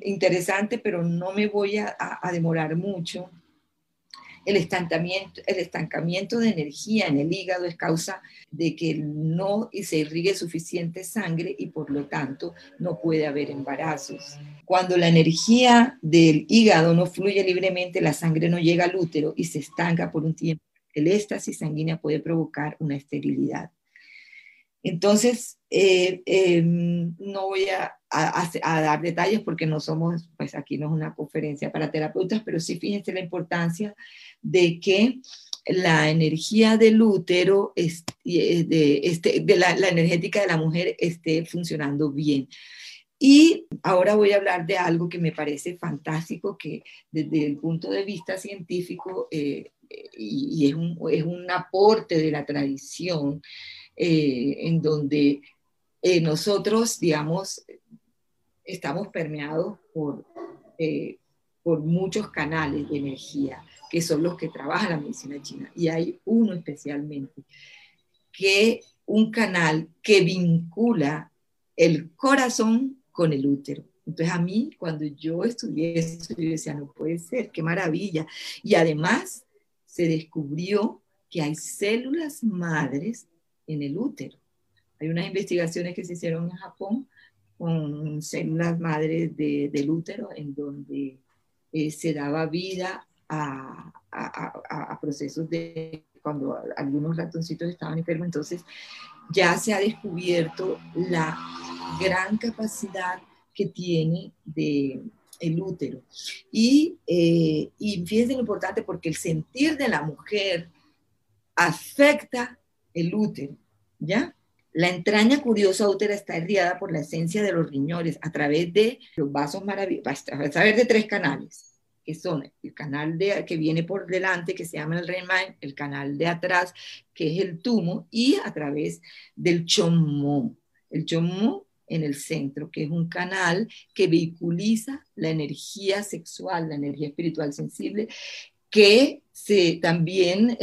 interesante, pero no me voy a demorar mucho el estancamiento, el estancamiento de energía en el hígado es causa de que no se irrigue suficiente sangre y por lo tanto no puede haber embarazos. Cuando la energía del hígado no fluye libremente, la sangre no llega al útero y se estanca por un tiempo. El éxtasis sanguínea puede provocar una esterilidad. Entonces, eh, em, no voy a, dar detalles porque no somos, pues aquí no es una conferencia para terapeutas, pero sí fíjense la importancia de que la energía del útero, eh, de, este, la, energética de la mujer esté funcionando bien. Y ahora voy a hablar de algo que me parece fantástico, que desde el punto de vista científico, eh, y, es, un, es, un, aporte de la tradición, eh, en donde eh, nosotros, digamos, estamos permeados por, eh, por muchos canales de energía, que son los que trabaja la medicina china. Y hay uno especialmente, que un canal que vincula el corazón con el útero. Entonces a mí, cuando yo estudié esto, yo decía, no puede ser, qué maravilla. Y además se descubrió que hay células madres en el útero. Hay unas investigaciones que se hicieron en Japón con células madres del útero en donde eh, se daba vida a, procesos de cuando algunos ratoncitos estaban enfermos. Entonces ya se ha descubierto la gran capacidad que tiene de, el útero. Y, eh, y fíjense lo importante porque el sentir de la mujer afecta el útero, ¿ya? La entraña curiosa útera está irriada por la esencia de los riñones a través de los vasos maravillosos, a través de tres canales, que son el canal de, que viene por delante, que se llama el Remain, el canal de atrás, que es el tumo, y a través del chommo. El chommo en el centro, que es un canal que vehiculiza la energía sexual, la energía espiritual sensible, que se, también,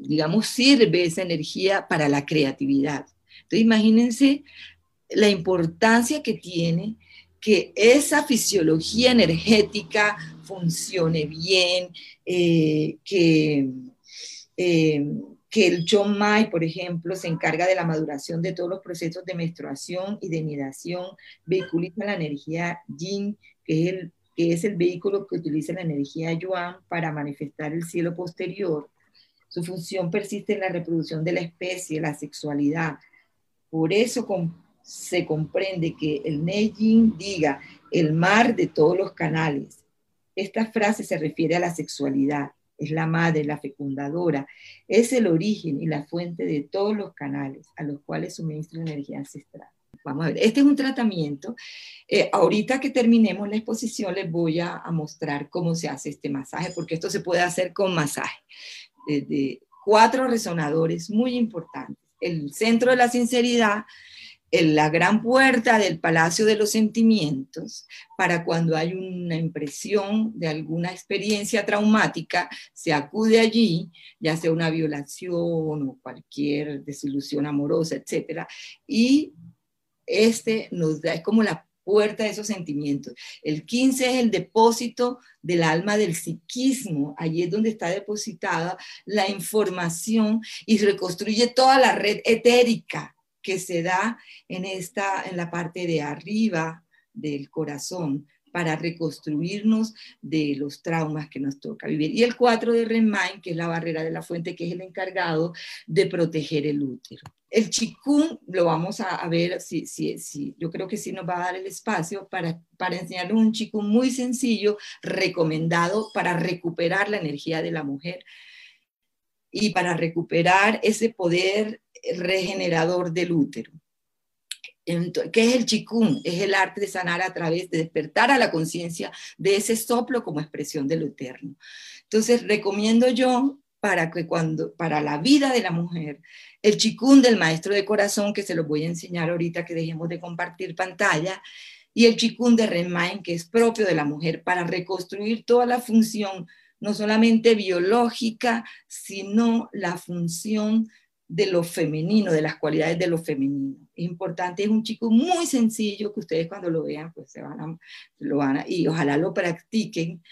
digamos, sirve esa energía para la creatividad. Entonces, imagínense la importancia que tiene que esa fisiología energética funcione bien, eh, que, eh, que el Chomai, por ejemplo, se encarga de la maduración de todos los procesos de menstruación y de nidación, vehiculiza la energía Yin, que es el que es el vehículo que utiliza la energía yuan para manifestar el cielo posterior. Su función persiste en la reproducción de la especie, la sexualidad. Por eso se comprende que el Neijing diga el mar de todos los canales. Esta frase se refiere a la sexualidad. Es la madre, la fecundadora. Es el origen y la fuente de todos los canales a los cuales suministra energía ancestral. Vamos a ver, este es un tratamiento. Eh, ahorita que terminemos la exposición les voy a, mostrar cómo se hace este masaje, porque esto se puede hacer con masaje. de cuatro resonadores muy importantes. El centro de la sinceridad, la gran puerta del Palacio de los Sentimientos, para cuando hay una impresión de alguna experiencia traumática, se acude allí, ya sea una violación o cualquier desilusión amorosa, etcétera, y este nos da, es como la puerta de esos sentimientos. El 15 es el depósito del alma del psiquismo, allí es donde está depositada la información y reconstruye toda la red etérica que se da en, esta, en la parte de arriba del corazón para reconstruirnos de los traumas que nos toca vivir. Y el 4 de Remain, que es la barrera de la fuente, que es el encargado de proteger el útero. El chikung lo vamos a, ver, si, si, si, yo creo que sí nos va a dar el espacio para, para enseñarles un chikung muy sencillo, recomendado para recuperar la energía de la mujer y para recuperar ese poder regenerador del útero. ¿Qué es el chikung? Es el arte de sanar a través de despertar a la conciencia de ese soplo como expresión de lo eterno. Entonces, recomiendo yo para que cuando, para la vida de la mujer, el chikung del maestro de corazón, que se lo voy a enseñar ahorita que dejemos de compartir pantalla, y el chikung de Renmain, que es propio de la mujer, para reconstruir toda la función, no solamente biológica, sino la función de lo femenino, de las cualidades de lo femenino. Es importante, es un chico muy sencillo que ustedes cuando lo vean, pues se van a, lo van a, y ojalá lo practiquen.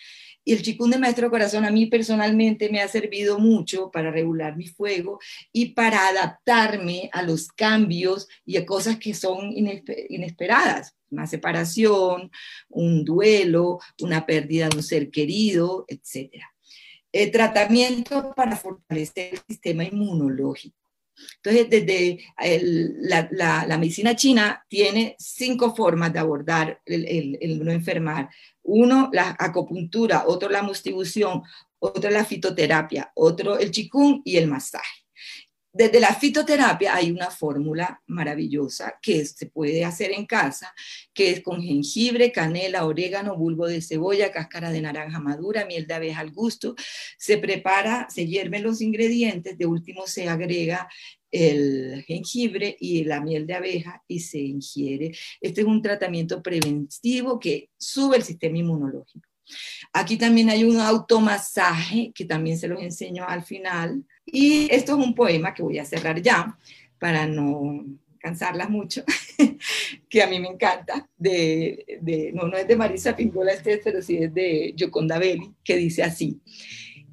Y el chikung de maestro corazón a mí personalmente me ha servido mucho para regular mi fuego y para adaptarme a los cambios y a cosas que son inesperadas. Una separación, un duelo, una pérdida de un ser querido, etc. El tratamiento para fortalecer el sistema inmunológico. Entonces, desde la, medicina china tiene cinco formas de abordar el, no enfermar. Uno, la acupuntura, otro, la mustibución, otro, la fitoterapia, otro, el chikung y el masaje. Desde la fitoterapia hay una fórmula maravillosa que se puede hacer en casa, que es con jengibre, canela, orégano, bulbo de cebolla, cáscara de naranja madura, miel de abeja al gusto. Se prepara, se hierven los ingredientes, de último se agrega el jengibre y la miel de abeja y se ingiere. Este es un tratamiento preventivo que sube el sistema inmunológico. Aquí también hay un automasaje que también se los enseño al final. Y esto es un poema que voy a cerrar ya para no cansarlas mucho, que a mí me encanta, de, no, no es de Marisa Pingola este, pero sí es de Gioconda Belli, que dice así.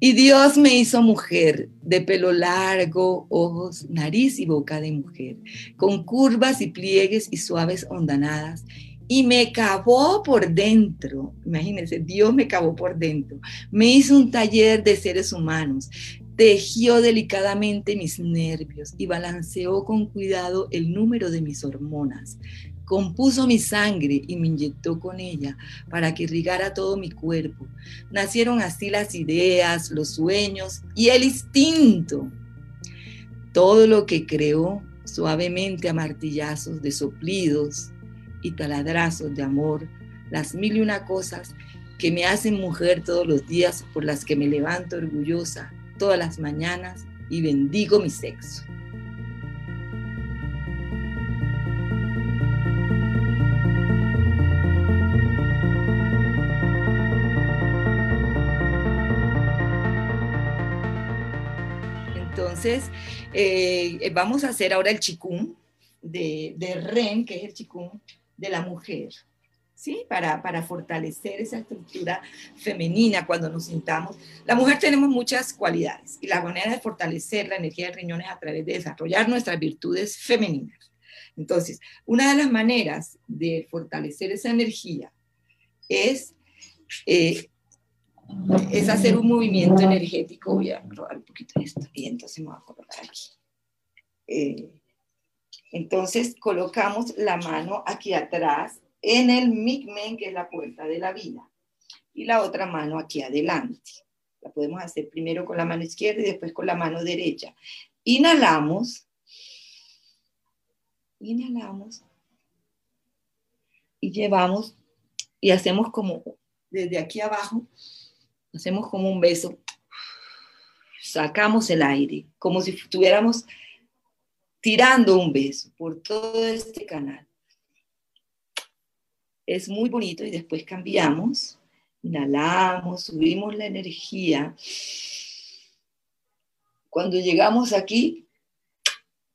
Y Dios me hizo mujer, de pelo largo, ojos, nariz y boca de mujer, con curvas y pliegues y suaves ondanadas. Y me cavó por dentro, imagínense, Dios me cavó por dentro. Me hizo un taller de seres humanos, tejió delicadamente mis nervios y balanceó con cuidado el número de mis hormonas compuso mi sangre y me inyectó con ella para que irrigara todo mi cuerpo. Nacieron así las ideas, los sueños y el instinto. Todo lo que creó suavemente a martillazos de soplidos y taladrazos de amor, las mil y una cosas que me hacen mujer todos los días por las que me levanto orgullosa todas las mañanas y bendigo mi sexo. Entonces, eh, vamos a hacer ahora el chikung de, Ren, que es el chikung de la mujer. ¿Sí? Para, para fortalecer esa estructura femenina cuando nos sintamos. La mujer tenemos muchas cualidades y la manera de fortalecer la energía del riñón es a través de desarrollar nuestras virtudes femeninas. Entonces, una de las maneras de fortalecer esa energía es eh, es hacer un movimiento energético. Voy a robar un poquito esto y entonces me voy a colocar aquí. Eh, entonces colocamos la mano aquí atrás en el migmen, que es la puerta de la vida, y la otra mano aquí adelante. La podemos hacer primero con la mano izquierda y después con la mano derecha. Inhalamos, inhalamos y llevamos y hacemos como desde aquí abajo hacemos como un beso, sacamos el aire, como si estuviéramos tirando un beso por todo este canal. Es muy bonito y después cambiamos, inhalamos, subimos la energía. Cuando llegamos aquí,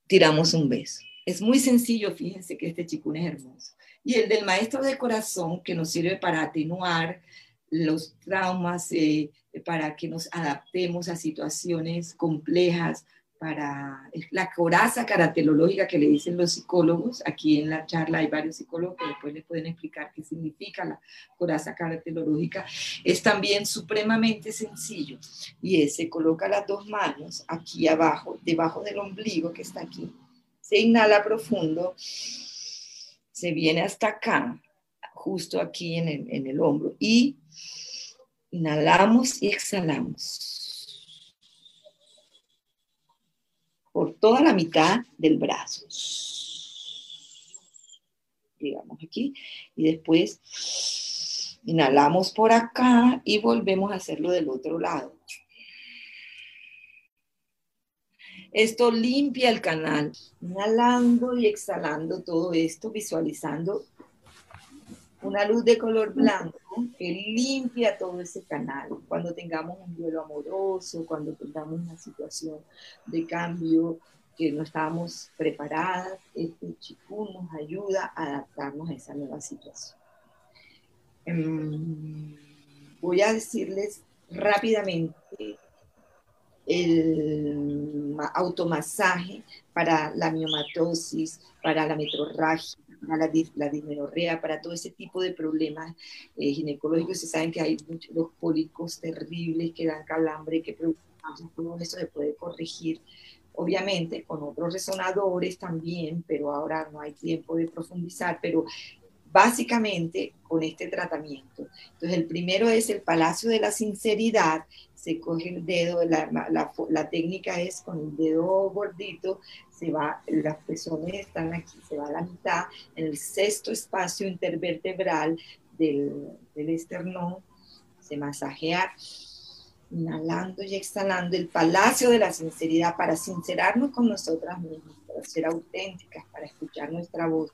tiramos un beso. Es muy sencillo, fíjense que este chikun es hermoso. Y el del maestro de corazón, que nos sirve para atenuar los traumas, eh, para que nos adaptemos a situaciones complejas, para la coraza caratelológica que le dicen los psicólogos. Aquí en la charla hay varios psicólogos que después les pueden explicar qué significa la coraza caratelológica. Es también supremamente sencillo y es, se coloca las dos manos aquí abajo, debajo del ombligo que está aquí, Se inhala profundo, se viene hasta acá, justo aquí en el, en el hombro, y inhalamos y exhalamos por toda la mitad del brazo. Llegamos aquí y después inhalamos por acá y volvemos a hacerlo del otro lado. Esto limpia el canal, inhalando y exhalando todo esto, visualizando una luz de color blanco que limpia todo ese canal. Cuando tengamos un duelo amoroso, cuando tengamos una situación de cambio que no estábamos preparadas, este chikun nos ayuda a adaptarnos a esa nueva situación. Em, voy a decirles rápidamente el automasaje para la miomatosis, para la metrorragia, para la, la dismenorrea, para todo ese tipo de problemas eh, ginecológicos. Se saben que hay muchos, los cólicos terribles que dan calambre, que todo eso se puede corregir obviamente con otros resonadores también, pero ahora no hay tiempo de profundizar, pero básicamente con este tratamiento. Entonces, el primero es el Palacio de la Sinceridad, se coge el dedo, la, la, técnica es con el dedo gordito, se va, las pezones están aquí, se va a la mitad, en el sexto espacio intervertebral del, del esternón, se masajea inhalando y exhalando el palacio de la sinceridad para sincerarnos con nosotras mismas, para ser auténticas, para escuchar nuestra voz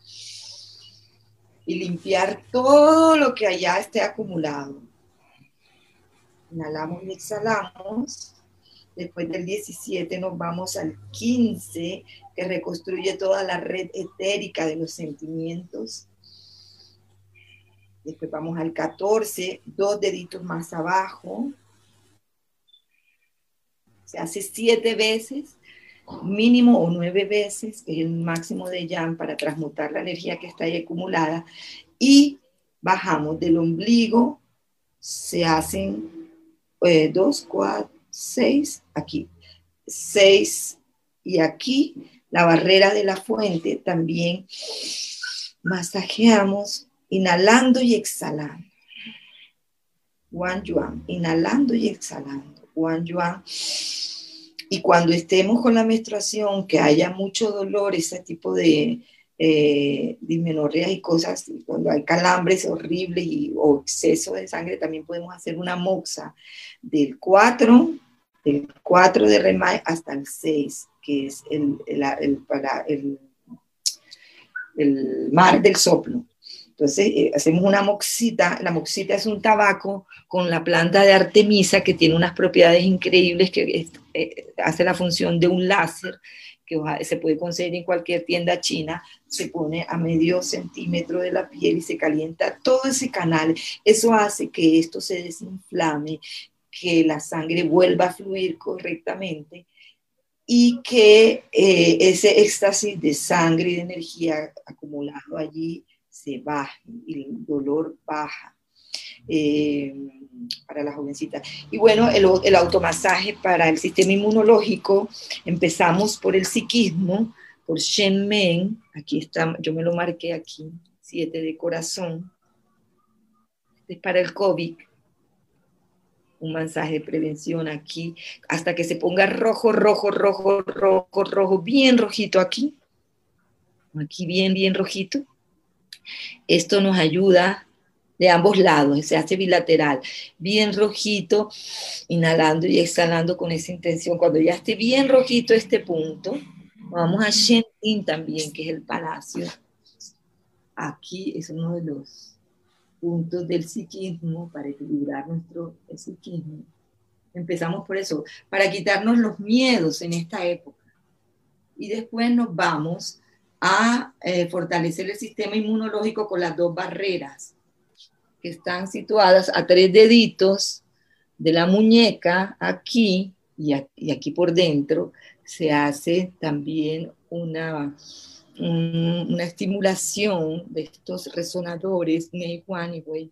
y limpiar todo lo que allá esté acumulado. Inhalamos y exhalamos. Después del 17 nos vamos al 15, que reconstruye toda la red etérica de los sentimientos. Después vamos al 14, dos deditos más abajo. Se hace siete veces, mínimo o nueve veces, que es el máximo de Yang para transmutar la energía que está ahí acumulada. Y bajamos del ombligo, se hacen eh, dos, cuatro, seis, aquí, seis, y aquí la barrera de la fuente también masajeamos, inhalando y exhalando. One Yuan, inhalando y exhalando. One Yuan. Y cuando estemos con la menstruación, que haya mucho dolor, ese tipo de, eh, dismenorreas y cosas, cuando hay calambres horribles y, o exceso de sangre, también podemos hacer una moxa del 4, del 4 de remay hasta el 6, que es el, el, para el, el mar del soplo. Entonces, eh, hacemos una moxita. La moxita es un tabaco con la planta de artemisa que tiene unas propiedades increíbles que eh, hace la función de un láser que se puede conseguir en cualquier tienda china, se pone a medio centímetro de la piel y se calienta todo ese canal. Eso hace que esto se desinflame, que la sangre vuelva a fluir correctamente y que eh, ese éxtasis de sangre y de energía acumulado allí se baje y el dolor baja. Eh, para la jovencita. Y bueno, el, el, automasaje para el sistema inmunológico, empezamos por el psiquismo, por Shen Men, aquí está, yo me lo marqué aquí, siete de corazón, este es para el COVID, un mensaje de prevención aquí, hasta que se ponga rojo, rojo, rojo, rojo, rojo, bien rojito aquí, aquí bien, bien rojito. Esto nos ayuda de ambos lados, se hace bilateral, bien rojito, inhalando y exhalando con esa intención. Cuando ya esté bien rojito este punto, vamos a Shentin también, que es el palacio. Aquí es uno de los puntos del psiquismo para equilibrar nuestro psiquismo. Empezamos por eso, para quitarnos los miedos en esta época. Y después nos vamos a eh, fortalecer el sistema inmunológico con las dos barreras, que están situadas a tres deditos de la muñeca, aquí y, aquí por dentro, se hace también una, una estimulación de estos resonadores Neihuan y Wei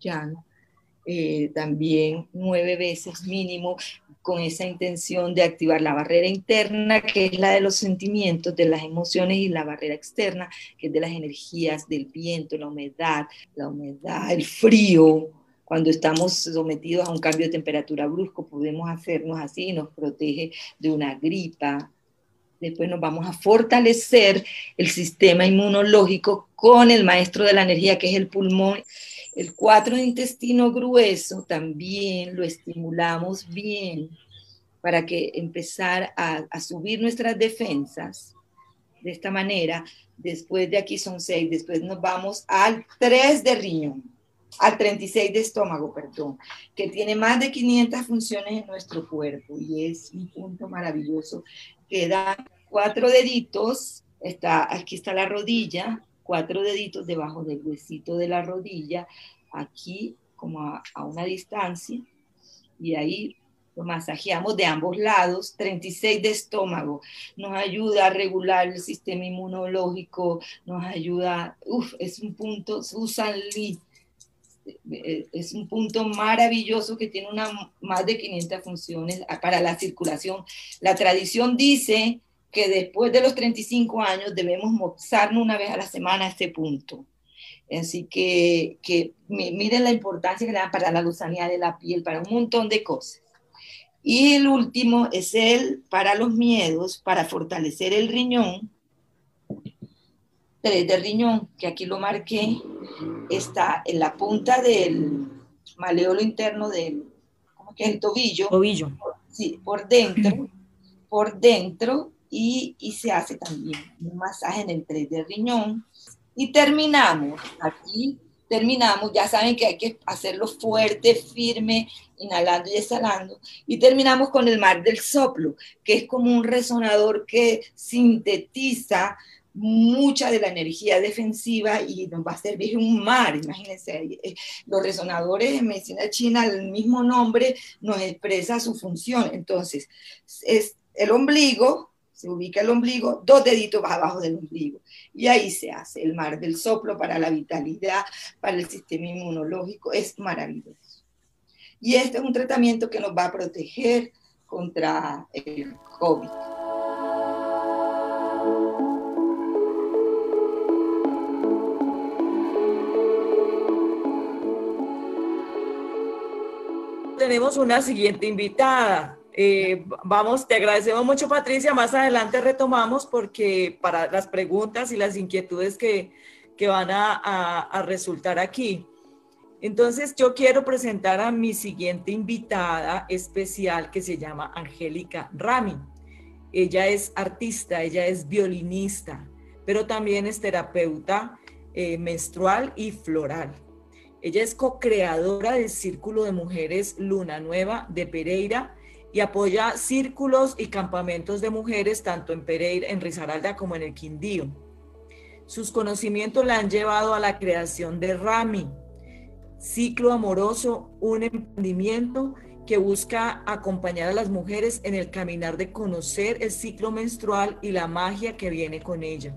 eh, también nueve veces mínimo con esa intención de activar la barrera interna, que es la de los sentimientos, de las emociones, y la barrera externa, que es de las energías, del viento, la humedad, la humedad, el frío. Cuando estamos sometidos a un cambio de temperatura brusco, podemos hacernos así, nos protege de una gripa. Después nos vamos a fortalecer el sistema inmunológico con el maestro de la energía, que es el pulmón. El cuatro intestino grueso también lo estimulamos bien para que empezar a, subir nuestras defensas de esta manera. Después de aquí son seis, después nos vamos al 3 de riñón, al 36 de estómago, perdón, que tiene más de 500 funciones en nuestro cuerpo y es un punto maravilloso que da cuatro deditos, está, aquí está la rodilla, cuatro deditos debajo del huesito de la rodilla, aquí como a, una distancia, y ahí lo masajeamos de ambos lados, 36 de estómago, nos ayuda a regular el sistema inmunológico, nos ayuda, uff, es un punto, Susan Lee, es un punto maravilloso que tiene una, más de 500 funciones para la circulación. La tradición dice que después de los 35 años debemos mozarnos una vez a la semana a este punto. Así que, que miren la importancia que da para la luzanía de la piel, para un montón de cosas. Y el último es el para los miedos, para fortalecer el riñón. Tres de riñón, que aquí lo marqué, está en la punta del maleolo interno del, ¿cómo que es? El tobillo. Tobillo. Sí, por dentro, por dentro y, se hace también un masaje en el 3 de riñón. Y terminamos, aquí terminamos, ya saben que hay que hacerlo fuerte, firme, inhalando y exhalando. Y terminamos con el mar del soplo, que es como un resonador que sintetiza mucha de la energía defensiva y nos va a servir un mar, imagínense, eh, los resonadores en medicina china, el mismo nombre nos expresa su función, entonces es el ombligo, se ubica el ombligo, dos deditos abajo del ombligo. Y ahí se hace el mar del soplo para la vitalidad, para el sistema inmunológico. Es maravilloso. Y este es un tratamiento que nos va a proteger contra el COVID. Tenemos una siguiente invitada. Eh, vamos, te agradecemos mucho, Patricia. Más adelante retomamos porque para las preguntas y las inquietudes que, que van a, a, resultar aquí. Entonces, yo quiero presentar a mi siguiente invitada especial que se llama Angélica Rami. Ella es artista, ella es violinista, pero también es terapeuta eh, menstrual y floral. Ella es co-creadora del Círculo de Mujeres Luna Nueva de Pereira y apoya círculos y campamentos de mujeres tanto en Pereira, en Risaralda como en el Quindío. Sus conocimientos la han llevado a la creación de Rami, Ciclo Amoroso, un emprendimiento que busca acompañar a las mujeres en el caminar de conocer el ciclo menstrual y la magia que viene con ella.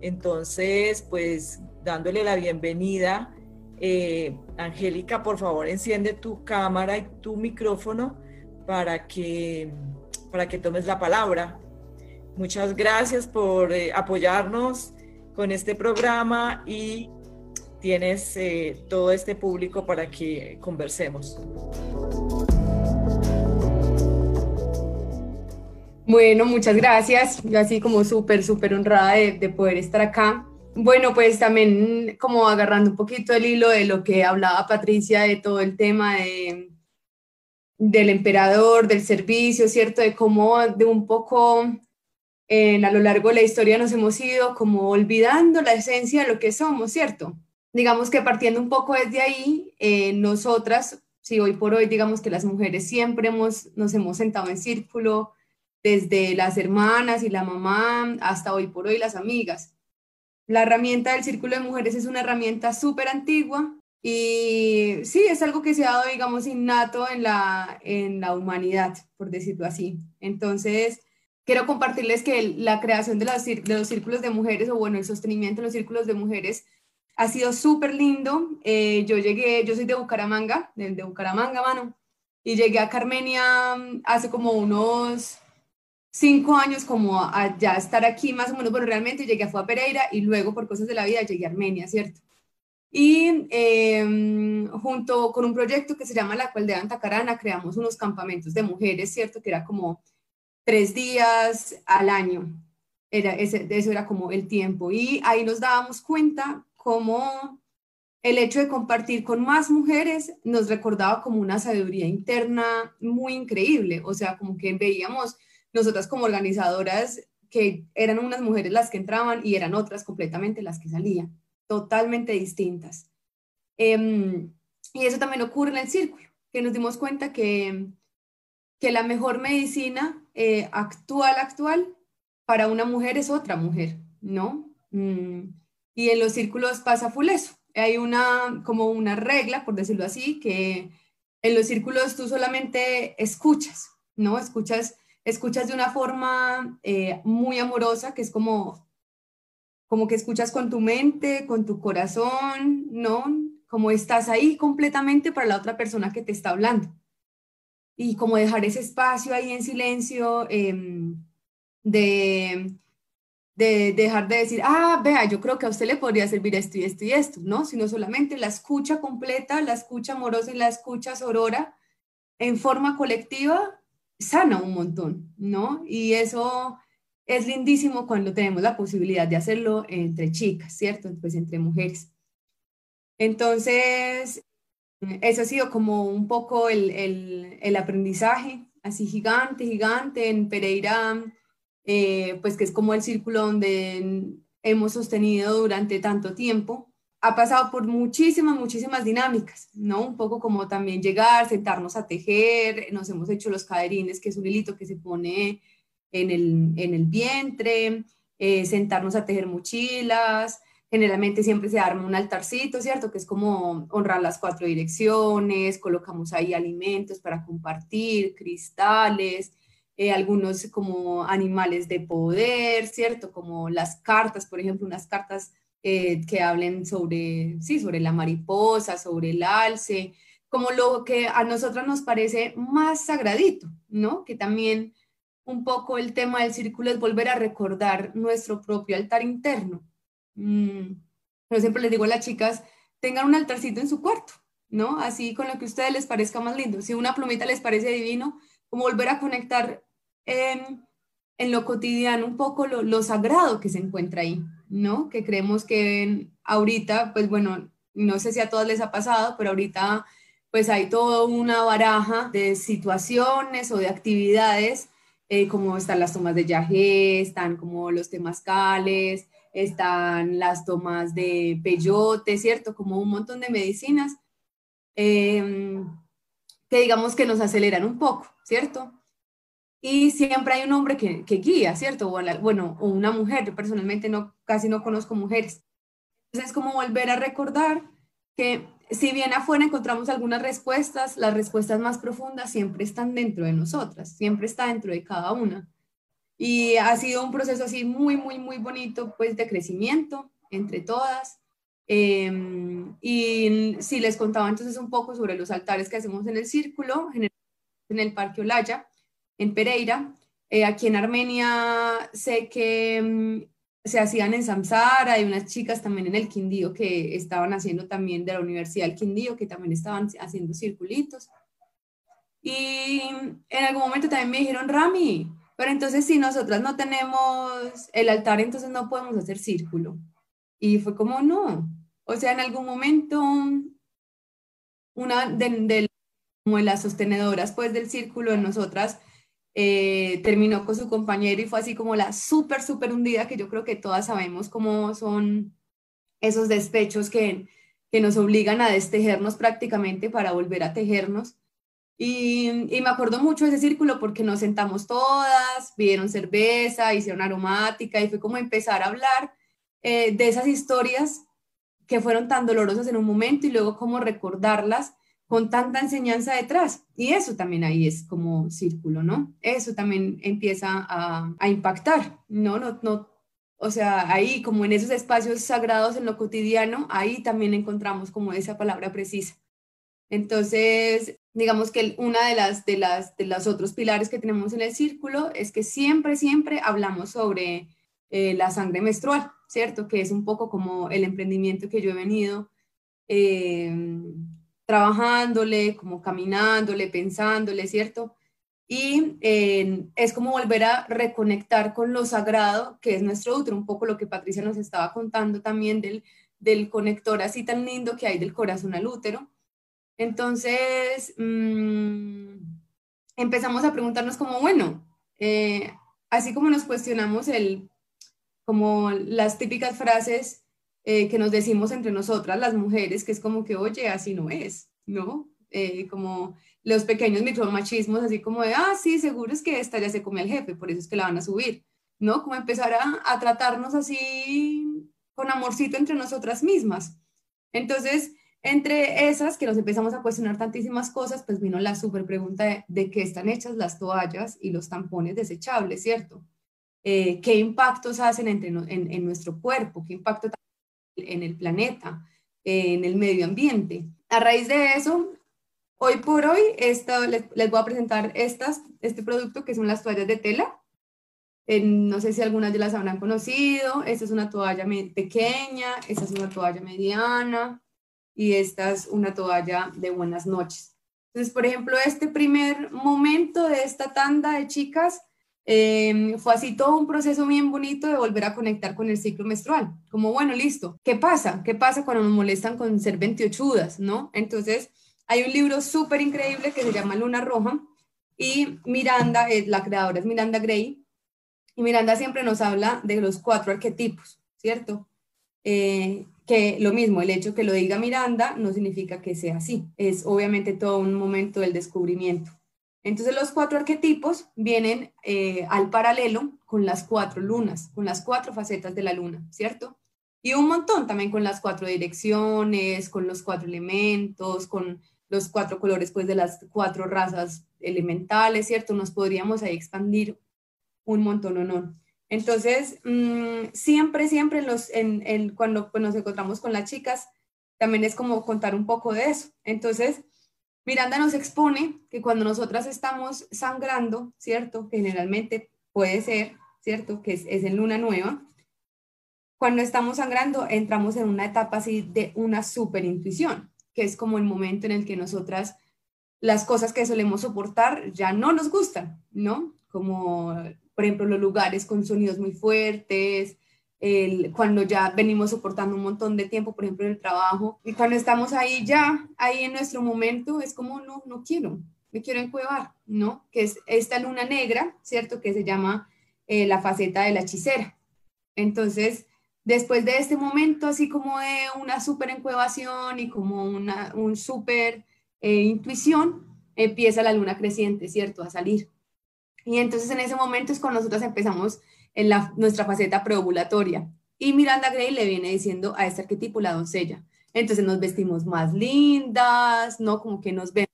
Entonces, pues dándole la bienvenida, eh, Angélica, por favor, enciende tu cámara y tu micrófono para que, para que tomes la palabra. Muchas gracias por eh, apoyarnos con este programa y tienes eh, todo este público para que conversemos. Bueno, muchas gracias. Yo así como súper, súper honrada de, de, poder estar acá. Bueno, pues también como agarrando un poquito el hilo de lo que hablaba Patricia de todo el tema de, del emperador, del servicio, ¿cierto? De cómo de un poco en, a lo largo de la historia nos hemos ido como olvidando la esencia de lo que somos, ¿cierto? Digamos que partiendo un poco desde ahí, eh, nosotras, si hoy por hoy, digamos que las mujeres siempre hemos, nos hemos sentado en círculo, desde las hermanas y la mamá hasta hoy por hoy las amigas. La herramienta del círculo de mujeres es una herramienta súper antigua, y sí, es algo que se ha dado, digamos, innato en la, en la humanidad, por decirlo así. Entonces, quiero compartirles que la creación de los, círculos de mujeres, o bueno, el sostenimiento de los círculos de mujeres, ha sido súper lindo. Eh, yo llegué, yo soy de Bucaramanga, de, de Bucaramanga, mano, y llegué a Carmenia mm, hace como unos cinco años como a ya estar aquí más o menos, bueno, realmente llegué a, fue a Pereira y luego por cosas de la vida llegué a Armenia, ¿cierto? Y em, junto con un proyecto que se llama La Cual de Antacarana, creamos unos campamentos de mujeres, ¿cierto? Que era como tres días al año. Era ese, eso era como el tiempo. Y ahí nos dábamos cuenta cómo el hecho de compartir con más mujeres nos recordaba como una sabiduría interna muy increíble. O sea, como que veíamos nosotras como organizadoras que eran unas mujeres las que entraban y eran otras completamente las que salían totalmente distintas. Em, y eso también ocurre en el círculo, que nos dimos cuenta que, que la mejor medicina eh, actual, actual, para una mujer es otra mujer, ¿no? Mm, y en los círculos pasa full eso. Hay una, como una regla, por decirlo así, que en los círculos tú solamente escuchas, ¿no? Escuchas, escuchas de una forma eh, muy amorosa, que es como como que escuchas con tu mente, con tu corazón, ¿no? Como estás ahí completamente para la otra persona que te está hablando. Y como dejar ese espacio ahí en silencio, em, de, de dejar de decir, ah, vea, yo creo que a usted le podría servir esto y esto y esto, ¿no? Sino solamente la escucha completa, la escucha amorosa y la escucha sorora en forma colectiva sana un montón, ¿no? Y eso es lindísimo cuando tenemos la posibilidad de hacerlo entre chicas, ¿cierto? Pues entre mujeres. Entonces, eso ha sido como un poco el, el, aprendizaje, así gigante, gigante en Pereira, eh, pues que es como el círculo donde hemos sostenido durante tanto tiempo. Ha pasado por muchísimas, muchísimas dinámicas, ¿no? Un poco como también llegar, sentarnos a tejer, nos hemos hecho los caderines, que es un hilito que se pone en el, en el vientre, eh, sentarnos a tejer mochilas, generalmente siempre se arma un altarcito, ¿cierto? Que es como honrar las cuatro direcciones, colocamos ahí alimentos para compartir, cristales, eh, algunos como animales de poder, ¿cierto? Como las cartas, por ejemplo, unas cartas eh, que hablen sobre, sí, sobre la mariposa, sobre el alce, como lo que a nosotras nos parece más sagradito, ¿no? Que también un poco el tema del círculo es volver a recordar nuestro propio altar interno. Mm, yo siempre les digo a las chicas, tengan un altarcito en su cuarto, ¿no? Así con lo que a ustedes les parezca más lindo. Si una plumita les parece divino, como volver a conectar en, en lo cotidiano un poco lo, lo, sagrado que se encuentra ahí, ¿no? Que creemos que ahorita, pues bueno, no sé si a todas les ha pasado, pero ahorita pues hay toda una baraja de situaciones o de actividades eh, como están las tomas de yagé, están como los temazcales, están las tomas de peyote, ¿cierto? Como un montón de medicinas em, que digamos que nos aceleran un poco, ¿cierto? Y siempre hay un hombre que, guía, ¿cierto? O bueno, o una mujer, yo personalmente no, casi no conozco mujeres. Entonces es como volver a recordar que si bien afuera encontramos algunas respuestas, las respuestas más profundas siempre están dentro de nosotras, siempre está dentro de cada una. Y ha sido un proceso así muy, muy, muy bonito, pues de crecimiento entre todas. Em, y si les contaba entonces un poco sobre los altares que hacemos en el círculo, en el Parque Olaya, en Pereira. Eh, aquí en Armenia sé que em, se hacían en Samsara, hay unas chicas también en el Quindío que estaban haciendo también de la Universidad del Quindío, que también estaban haciendo circulitos. Y en algún momento también me dijeron, Rami, pero entonces si nosotras no tenemos el altar, entonces no podemos hacer círculo. Y fue como, no. O sea, en algún momento, una de, de, de las sostenedoras pues del círculo de nosotras, eh, terminó con su compañero y fue así como la súper, súper hundida, que yo creo que todas sabemos cómo son esos despechos que, que nos obligan a destejernos prácticamente para volver a tejernos. Y, me acuerdo mucho de ese círculo porque nos sentamos todas, pidieron cerveza, hicieron aromática y fue como empezar a hablar eh, de esas historias que fueron tan dolorosas en un momento y luego cómo recordarlas con tanta enseñanza detrás. Y eso también ahí es como círculo, ¿no? Eso también empieza a, impactar, ¿no? ¿no? No O sea, ahí como en esos espacios sagrados en lo cotidiano, ahí también encontramos como esa palabra precisa. Entonces, digamos que una de las, de las, de los otros pilares que tenemos en el círculo es que siempre, siempre hablamos sobre eh, la sangre menstrual, ¿cierto? Que es un poco como el emprendimiento que yo he venido eh, trabajándole, como caminándole, pensándole, ¿cierto? Y eh, es como volver a reconectar con lo sagrado, que es nuestro útero, un poco lo que Patricia nos estaba contando también del, del conector así tan lindo que hay del corazón al útero. Entonces, mm, empezamos a preguntarnos como, bueno, eh, así como nos cuestionamos el, como las típicas frases eh, que nos decimos entre nosotras, las mujeres, que es como que, oye, así no es, ¿no? Eh, como los pequeños micromachismos, así como de, ah, sí, seguro es que esta ya se come al jefe, por eso es que la van a subir, ¿no? Como empezar a, a tratarnos así con amorcito entre nosotras mismas. Entonces, entre esas que nos empezamos a cuestionar tantísimas cosas, pues vino la super pregunta de, qué están hechas las toallas y los tampones desechables, ¿cierto? Eh, ¿Qué impactos hacen entre, en, nuestro cuerpo? ¿Qué impacto en el planeta? en el medio ambiente. A raíz de eso, hoy por hoy esto, les, voy a presentar estas, este producto que son las toallas de tela. no sé si algunas de las habrán conocido. Esta es una toalla pequeña, esta es una toalla mediana, y esta es una toalla de buenas noches. Entonces, por ejemplo, este primer momento de esta tanda de chicas em, fue así todo un proceso bien bonito de volver a conectar con el ciclo menstrual. Como, bueno, listo, ¿qué pasa? ¿Qué pasa cuando nos molestan con ser 28 no? Entonces, hay un libro súper increíble que se llama Luna Roja y Miranda, la creadora es Miranda Gray, y Miranda siempre nos habla de los cuatro arquetipos, ¿cierto? Eh, que lo mismo, el hecho que lo diga Miranda no significa que sea así, es obviamente todo un momento del descubrimiento. Entonces los cuatro arquetipos vienen eh, al paralelo con las cuatro lunas, con las cuatro facetas de la luna, ¿cierto? Y un montón también con las cuatro direcciones, con los cuatro elementos, con los cuatro colores pues de las cuatro razas elementales, ¿cierto? Nos podríamos ahí expandir un montón o no. Entonces, mm, siempre, siempre cuando pues, nos encontramos con las chicas, también es como contar un poco de eso. Entonces, Miranda nos expone que cuando nosotras estamos sangrando, ¿cierto? Generalmente puede ser, ¿cierto? Que es, es en luna nueva. Cuando estamos sangrando, entramos en una etapa así de una super intuición, que es como el momento en el que nosotras las cosas que solemos soportar ya no nos gustan, ¿no? Como por ejemplo, los lugares con sonidos muy fuertes, el, cuando ya venimos soportando un montón de tiempo, por ejemplo, en el trabajo, y cuando estamos ahí ya, ahí en nuestro momento, es como, no, no quiero, me quiero encuevar, ¿no? Que es esta luna negra, ¿cierto? Que se llama eh, la faceta de la hechicera. Entonces, después de este momento, así como de una súper encuevación y como una un súper eh, intuición, empieza la luna creciente, ¿cierto? A salir. Y entonces en ese momento es cuando nosotros empezamos en la, nuestra faceta preovulatoria. Y Miranda Gray le viene diciendo a este arquetipo la doncella. Entonces nos vestimos más lindas, ¿no? Como que nos vemos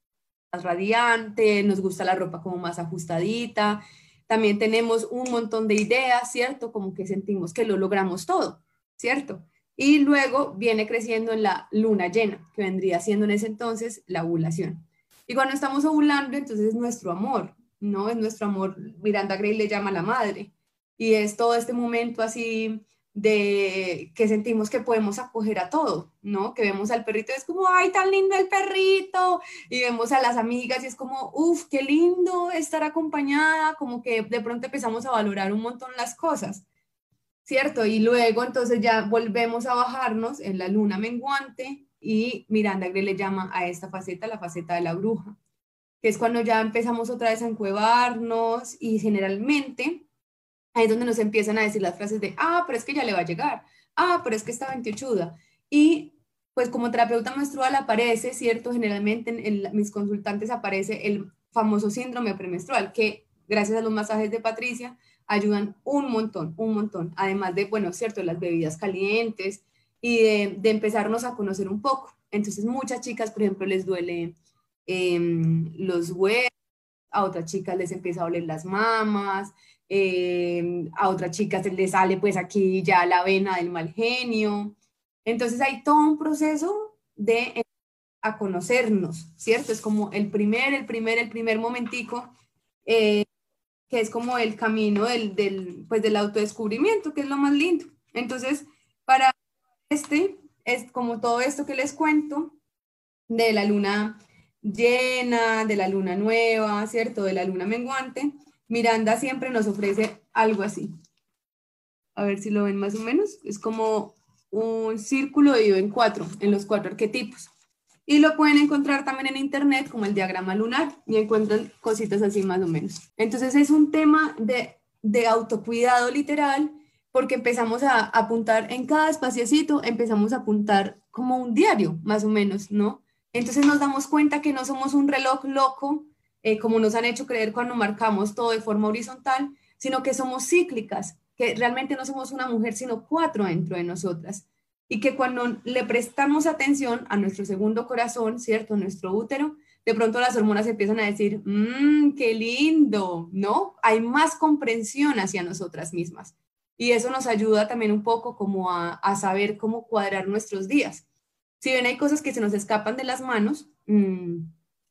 más radiante, nos gusta la ropa como más ajustadita. También tenemos un montón de ideas, ¿cierto? Como que sentimos que lo logramos todo, ¿cierto? Y luego viene creciendo en la luna llena, que vendría siendo en ese entonces la ovulación. Y cuando estamos ovulando, entonces es nuestro amor, ¿no? Es nuestro amor, Miranda Gray le llama la madre, y es todo este momento así de que sentimos que podemos acoger a todo, ¿no? Que vemos al perrito es como, ay, tan lindo el perrito, y vemos a las amigas y es como, uff, qué lindo estar acompañada, como que de pronto empezamos a valorar un montón las cosas, ¿cierto? Y luego entonces ya volvemos a bajarnos en la luna menguante y Miranda Gray le llama a esta faceta la faceta de la bruja que es cuando ya empezamos otra vez a encuevarnos y generalmente ahí es donde nos empiezan a decir las frases de, ah, pero es que ya le va a llegar, ah, pero es que está 28 Y pues como terapeuta menstrual aparece, ¿cierto? Generalmente en, mis consultantes aparece el famoso síndrome premenstrual, que gracias a los masajes de Patricia ayudan un montón, un montón. Además de, bueno, ¿cierto? Las bebidas calientes y de, empezarnos a conocer un poco. Entonces muchas chicas, por ejemplo, les duele Em, los huevos, a otras chicas les empieza a oler las mamas, eh, a otras chicas se les sale pues aquí ya la vena del mal genio. Entonces hay todo un proceso de a conocernos, ¿cierto? Es como el primer, el primer, el primer momentico, eh, que es como el camino del, del, pues, del autodescubrimiento, que es lo más lindo. Entonces, para este, es como todo esto que les cuento, de la luna llena, de la luna nueva, ¿cierto? De la luna menguante, Miranda siempre nos ofrece algo así. A ver si lo ven más o menos. Es como un círculo dividido en cuatro, en los cuatro arquetipos. Y lo pueden encontrar también en internet como el diagrama lunar y encuentran cositas así más o menos. Entonces es un tema de, de autocuidado literal porque empezamos a apuntar en cada espaciocito, empezamos a apuntar como un diario más o menos, ¿no? Entonces nos damos cuenta que no somos un reloj loco, eh, como nos han hecho creer cuando marcamos todo de forma horizontal, sino que somos cíclicas, que realmente no somos una mujer, sino cuatro dentro de nosotras. Y que cuando le prestamos atención a nuestro segundo corazón, ¿cierto? Nuestro útero, de pronto las hormonas empiezan a decir, mmm, qué lindo, ¿no? Hay más comprensión hacia nosotras mismas. Y eso nos ayuda también un poco como a, a saber cómo cuadrar nuestros días. Si bien hay cosas que se nos escapan de las manos, mmm,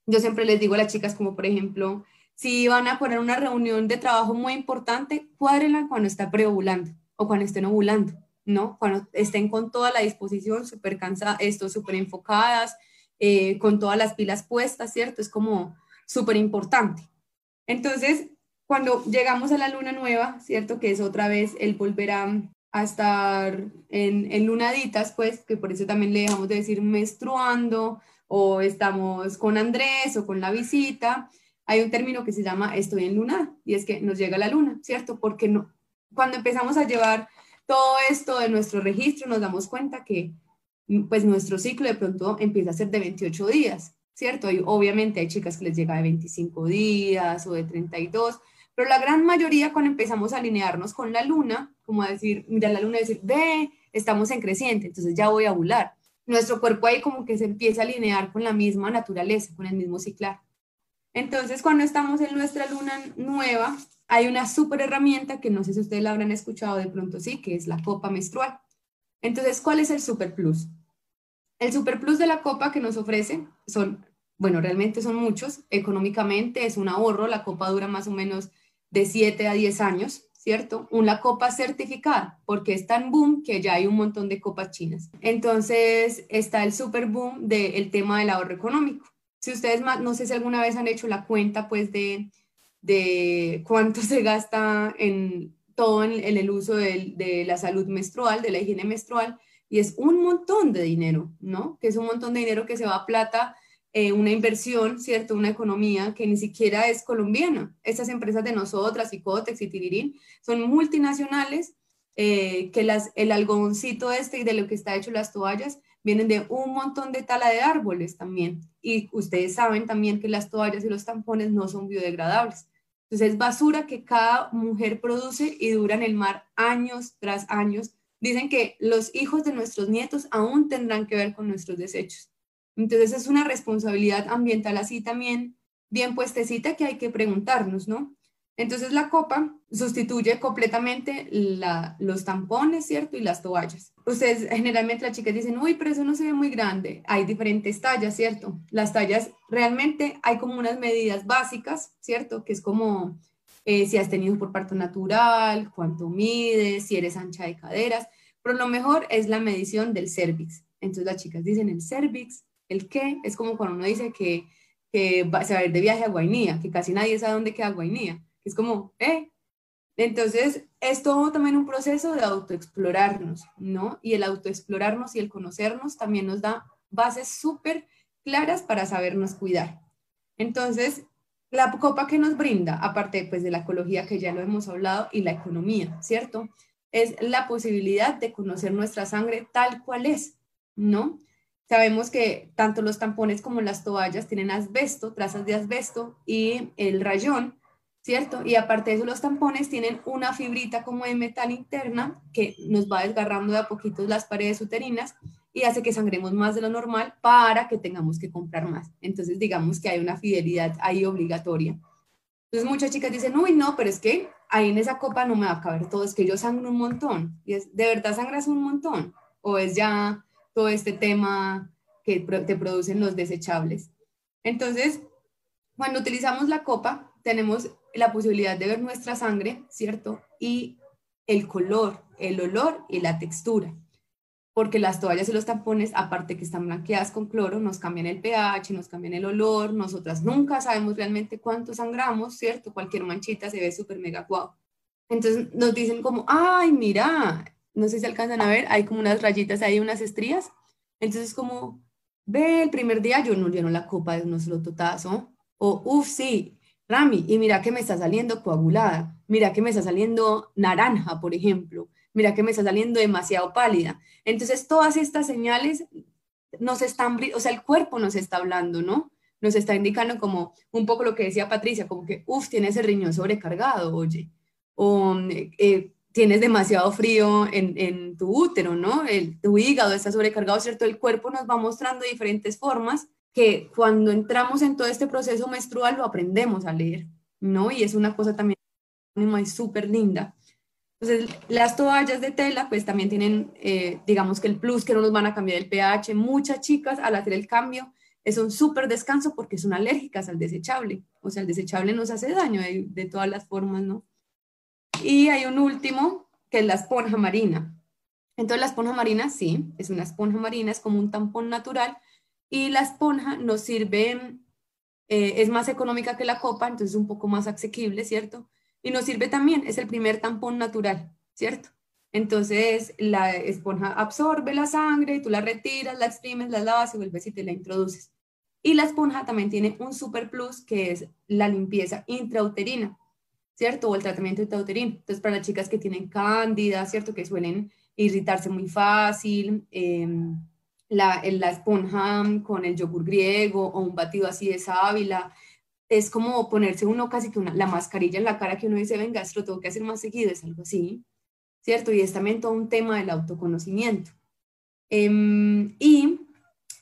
yo siempre les digo a las chicas como por ejemplo, si van a poner una reunión de trabajo muy importante, cuádrenla cuando está preovulando o cuando estén ovulando, ¿no? Cuando estén con toda la disposición, súper cansadas, esto, súper enfocadas, eh, con todas las pilas puestas, ¿cierto? Es como súper importante. Entonces, cuando llegamos a la luna nueva, ¿cierto? Que es otra vez el volver a, estar en, en, lunaditas, pues, que por eso también le dejamos de decir menstruando, o estamos con Andrés o con la visita, hay un término que se llama estoy en luna y es que nos llega la luna, ¿cierto? Porque no, cuando empezamos a llevar todo esto de nuestro registro nos damos cuenta que pues nuestro ciclo de pronto empieza a ser de 28 días, ¿cierto? Y obviamente hay chicas que les llega de 25 días o de 32, pero la gran mayoría cuando empezamos a alinearnos con la luna, como a decir, mira la luna y decir, ve, estamos en creciente, entonces ya voy a ovular nuestro cuerpo ahí como que se empieza a alinear con la misma naturaleza, con el mismo ciclar. Entonces, cuando estamos en nuestra luna nueva, hay una súper herramienta que no sé si ustedes la habrán escuchado de pronto, sí, que es la copa menstrual. Entonces, ¿cuál es el super plus? El super plus de la copa que nos ofrece son, bueno, realmente son muchos. Económicamente es un ahorro, la copa dura más o menos de 7 a 10 años. ¿Cierto? Una copa certificada, porque es tan boom que ya hay un montón de copas chinas. Entonces está el super boom del tema del ahorro económico. Si ustedes, no sé si alguna vez han hecho la cuenta, pues, de, de cuánto se gasta en todo en, el uso de, de, la salud menstrual, de la higiene menstrual, y es un montón de dinero, ¿no? Que es un montón de dinero que se va a plata eh, una inversión, ¿cierto? Una economía que ni siquiera es colombiana. Estas empresas de nosotras, Icotex y Tirirín, son multinacionales eh, que las, el algodoncito este y de lo que está hecho las toallas vienen de un montón de tala de árboles también. Y ustedes saben también que las toallas y los tampones no son biodegradables. Entonces es basura que cada mujer produce y dura en el mar años tras años. Dicen que los hijos de nuestros nietos aún tendrán que ver con nuestros desechos. Entonces es una responsabilidad ambiental así también bien puestecita que hay que preguntarnos, ¿no? Entonces la copa sustituye completamente los tampones, ¿cierto? Y las toallas. Ustedes generalmente las chicas dicen, uy, pero eso no se ve muy grande. Hay diferentes tallas, ¿cierto? Las tallas realmente hay como unas medidas básicas, ¿cierto? Que es como eh, si has tenido por parto natural, cuánto mides, si eres ancha de caderas. Pero lo mejor es la medición del cervix. Entonces las chicas dicen el cervix el qué es como cuando uno dice que, va, se va a ir de viaje a Guainía, que casi nadie sabe dónde queda Guainía. Es como, ¿eh? Entonces, es todo también un proceso de autoexplorarnos, ¿no? Y el autoexplorarnos y el conocernos también nos da bases súper claras para sabernos cuidar. Entonces, la copa que nos brinda, aparte pues de la ecología que ya lo hemos hablado y la economía, ¿cierto? Es la posibilidad de conocer nuestra sangre tal cual es, ¿no? Sabemos que tanto los tampones como las toallas tienen asbesto, trazas de asbesto y el rayón, ¿cierto? Y aparte de eso, los tampones tienen una fibrita como de metal interna que nos va desgarrando de a poquitos las paredes uterinas y hace que sangremos más de lo normal para que tengamos que comprar más. Entonces, digamos que hay una fidelidad ahí obligatoria. Entonces muchas chicas dicen, uy, no, pero es que ahí en esa copa no me va a caber todo, es que yo sangro un montón. Y es, ¿de verdad sangras un montón? ¿O es ya todo este tema que te producen los desechables? Entonces, cuando utilizamos la copa, tenemos la posibilidad de ver nuestra sangre, ¿cierto? Y el color, el olor y la textura. Porque las toallas y los tampones, aparte que están blanqueadas con cloro, nos cambian el pH, nos cambian el olor. Nosotras nunca sabemos realmente cuánto sangramos, ¿cierto? Cualquier manchita se ve súper mega guau. Entonces nos dicen como, ay, mira, no sé si alcanzan a ver, hay como unas rayitas ahí, unas estrías. Entonces como, ve, el primer día yo no lleno la copa de un solo totazo. O, uff, sí, Rami, y mira que me está saliendo coagulada, mira que me está saliendo naranja, por ejemplo, mira que me está saliendo demasiado pálida. Entonces, todas estas señales nos están, o sea, el cuerpo nos está hablando, ¿no? Nos está indicando como un poco lo que decía Patricia, como que, uff, tienes el riñón sobrecargado, oye, o eh, tienes demasiado frío en, tu útero, ¿no? El, tu hígado está sobrecargado, ¿cierto? El cuerpo nos va mostrando diferentes formas que cuando entramos en todo este proceso menstrual lo aprendemos a leer, ¿no? Y es una cosa también súper linda. Entonces, las toallas de tela, pues también tienen, eh, digamos que el plus que no nos van a cambiar el pH. Muchas chicas al hacer el cambio es un súper descanso porque son alérgicas al desechable. O sea, el desechable nos hace daño de, de todas las formas, ¿no? Y hay un último, que es la esponja marina. Entonces, la esponja marina, sí, es una esponja marina, es como un tampón natural, y la esponja nos sirve, eh, es más económica que la copa, entonces es un poco más asequible, ¿cierto? Y nos sirve también, es el primer tampón natural, ¿cierto? Entonces la esponja absorbe la sangre y tú la retiras, la exprimes, la lavas y vuelves y te la introduces. Y la esponja también tiene un super plus que es la limpieza intrauterina, ¿cierto? O el tratamiento intrauterino. Entonces, para las chicas que tienen cándida, ¿cierto? Que suelen irritarse muy fácil, eh, la, la esponja con el yogur griego o un batido así de sábila. Es como ponerse uno casi que una, la mascarilla en la cara que uno dice, venga, esto lo tengo que hacer más seguido, es algo así, ¿cierto? Y es también todo un tema del autoconocimiento. Em, y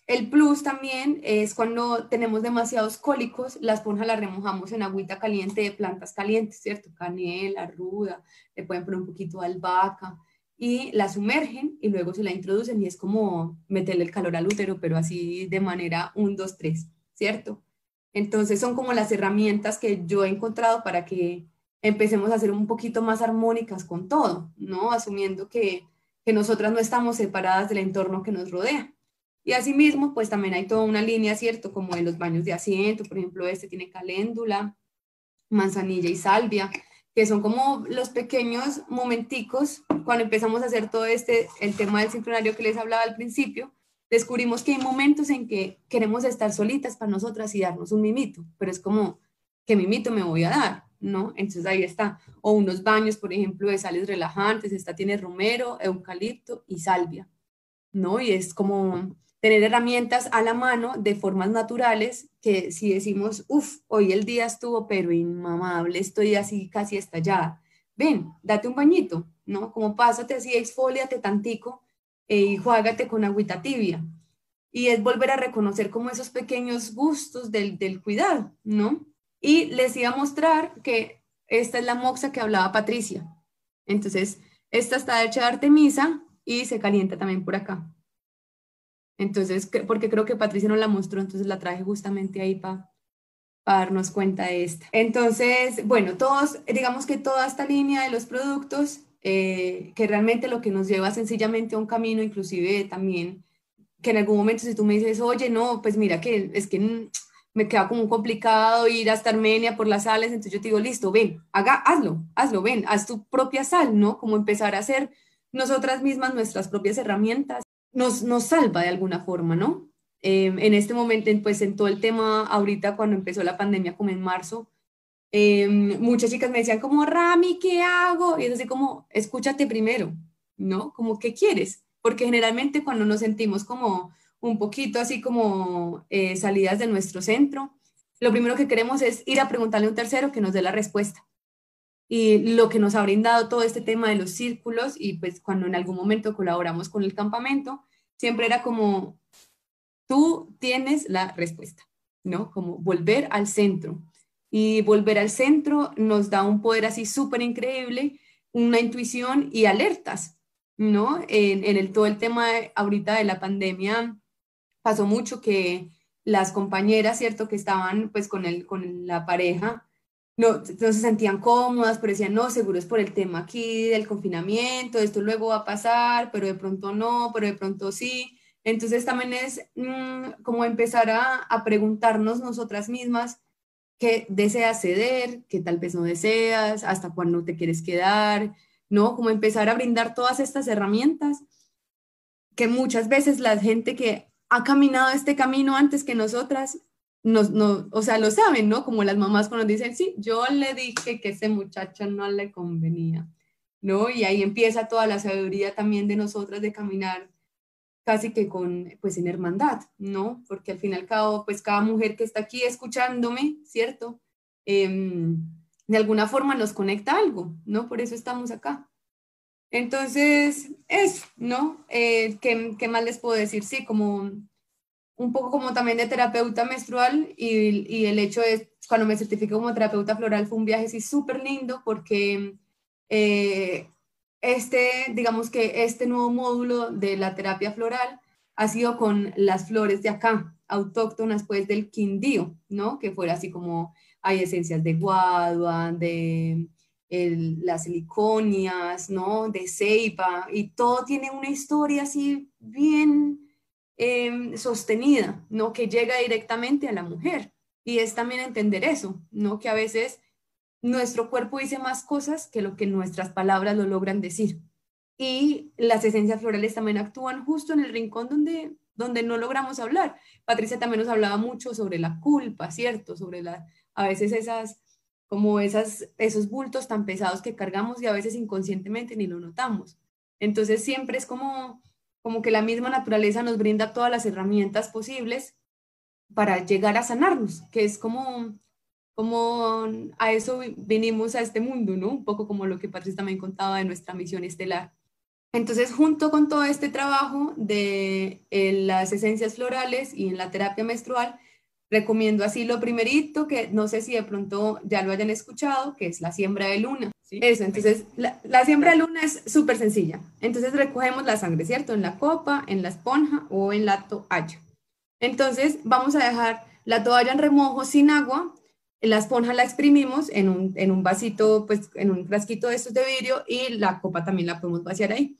el plus también es cuando tenemos demasiados cólicos, la esponja la remojamos en agüita caliente de plantas calientes, ¿cierto? Canela, ruda, le pueden poner un poquito de albahaca y la sumergen y luego se la introducen y es como meterle el calor al útero, pero así de manera 1, 2, 3, ¿cierto? Entonces son como las herramientas que yo he encontrado para que empecemos a ser un poquito más armónicas con todo, ¿no? Asumiendo que, que nosotras no estamos separadas del entorno que nos rodea. Y asimismo, pues también hay toda una línea, ¿cierto? Como de los baños de asiento, por ejemplo, este tiene caléndula, manzanilla y salvia, que son como los pequeños momenticos, cuando empezamos a hacer todo este, el tema del sincronario que les hablaba al principio, descubrimos que hay momentos en que queremos estar solitas para nosotras y darnos un mimito, pero es como, ¿qué mimito me voy a dar? ¿No? Entonces ahí está. O unos baños, por ejemplo, de sales relajantes, esta tiene romero, eucalipto y salvia, ¿no? Y es como tener herramientas a la mano de formas naturales que si decimos, uff, hoy el día estuvo pero inmamable, estoy así casi estallada, ven, date un bañito, ¿no? Como pásate así, exfoliate tantico eh, y juágate con agüita tibia. Y es volver a reconocer como esos pequeños gustos del, del cuidado, ¿no? Y les iba a mostrar que esta es la moxa que hablaba Patricia. Entonces, esta está hecha de artemisa y se calienta también por acá. Entonces, porque creo que Patricia no la mostró, entonces la traje justamente ahí para darnos cuenta de esta. Entonces, bueno, todos, digamos que toda esta línea de los productos, eh, que realmente lo que nos lleva sencillamente a un camino, inclusive también, que en algún momento si tú me dices, oye, no, pues mira que es que me queda como complicado ir hasta Armenia por las sales, entonces yo te digo, listo, ven, haga, hazlo, hazlo, ven, haz tu propia sal, ¿no? Como empezar a hacer nosotras mismas nuestras propias herramientas nos, nos salva de alguna forma, ¿no? Em, en este momento, pues en todo el tema, ahorita cuando empezó la pandemia, como en marzo, em, muchas chicas me decían como, Rami, ¿qué hago? Y es así como, escúchate primero, ¿no? Como, ¿qué quieres? Porque generalmente cuando nos sentimos como un poquito así como eh, salidas de nuestro centro, lo primero que queremos es ir a preguntarle a un tercero que nos dé la respuesta y lo que nos ha brindado todo este tema de los círculos y pues cuando en algún momento colaboramos con el campamento, siempre era como, tú tienes la respuesta, ¿no? Como volver al centro. y volver al centro nos da un poder así súper increíble, una intuición y alertas, ¿no? En, el, todo el tema ahorita de la pandemia pasó mucho que las compañeras, ¿cierto? Que estaban pues con, el, con la pareja, no, no se sentían cómodas, pero decían, no, seguro es por el tema aquí del confinamiento, esto luego va a pasar, pero de pronto no, pero de pronto sí. Entonces también es mm, como empezar a, a, preguntarnos nosotras mismas qué deseas ceder, qué tal vez no deseas, hasta cuándo te quieres quedar, ¿no? Como empezar a brindar todas estas herramientas que muchas veces la gente que ha caminado este camino antes que nosotras, nos, no, o sea, lo saben, ¿no? Como las mamás cuando dicen, sí, yo le dije que ese muchacho no le convenía, ¿no? Y ahí empieza toda la sabiduría también de nosotras de caminar casi que con, pues en hermandad, ¿no? Porque al fin y al cabo, pues cada mujer que está aquí escuchándome, ¿cierto? Em, de alguna forma nos conecta algo, ¿no? Por eso estamos acá. Entonces, eso, ¿no? Eh, ¿qué, ¿qué, más les puedo decir? Sí, como un poco como también de terapeuta menstrual y, y el hecho de, cuando me certifiqué como terapeuta floral, fue un viaje así súper lindo porque eh, este, digamos que este nuevo módulo de la terapia floral ha sido con las flores de acá, autóctonas pues del Quindío, ¿no? Que fuera así como hay esencias de guadua, de las siliconias, ¿no? De ceiba, y todo tiene una historia así bien em, sostenida, ¿no? Que llega directamente a la mujer. Y es también entender eso, ¿no? Que a veces nuestro cuerpo dice más cosas que lo que nuestras palabras lo logran decir. Y las esencias florales también actúan justo en el rincón donde, donde no logramos hablar. Patricia también nos hablaba mucho sobre la culpa, ¿cierto? Sobre la, a veces esas, como esas, esos bultos tan pesados que cargamos y a veces inconscientemente ni lo notamos. Entonces siempre es como, como que la misma naturaleza nos brinda todas las herramientas posibles para llegar a sanarnos, que es como como a eso venimos a este mundo, ¿no? Un poco como lo que Patricia también contaba de nuestra misión estelar. Entonces, junto con todo este trabajo de las esencias florales y en la terapia menstrual, recomiendo así lo primerito, que no sé si de pronto ya lo hayan escuchado, que es la siembra de luna. Eso, entonces la, la, siembra de luna es súper sencilla. Entonces recogemos la sangre, ¿cierto? En la copa, en la esponja o en la toalla. Entonces vamos a dejar la toalla en remojo sin agua la esponja la exprimimos en un, en un vasito, pues en un frasquito de estos de vidrio y la copa también la podemos vaciar ahí.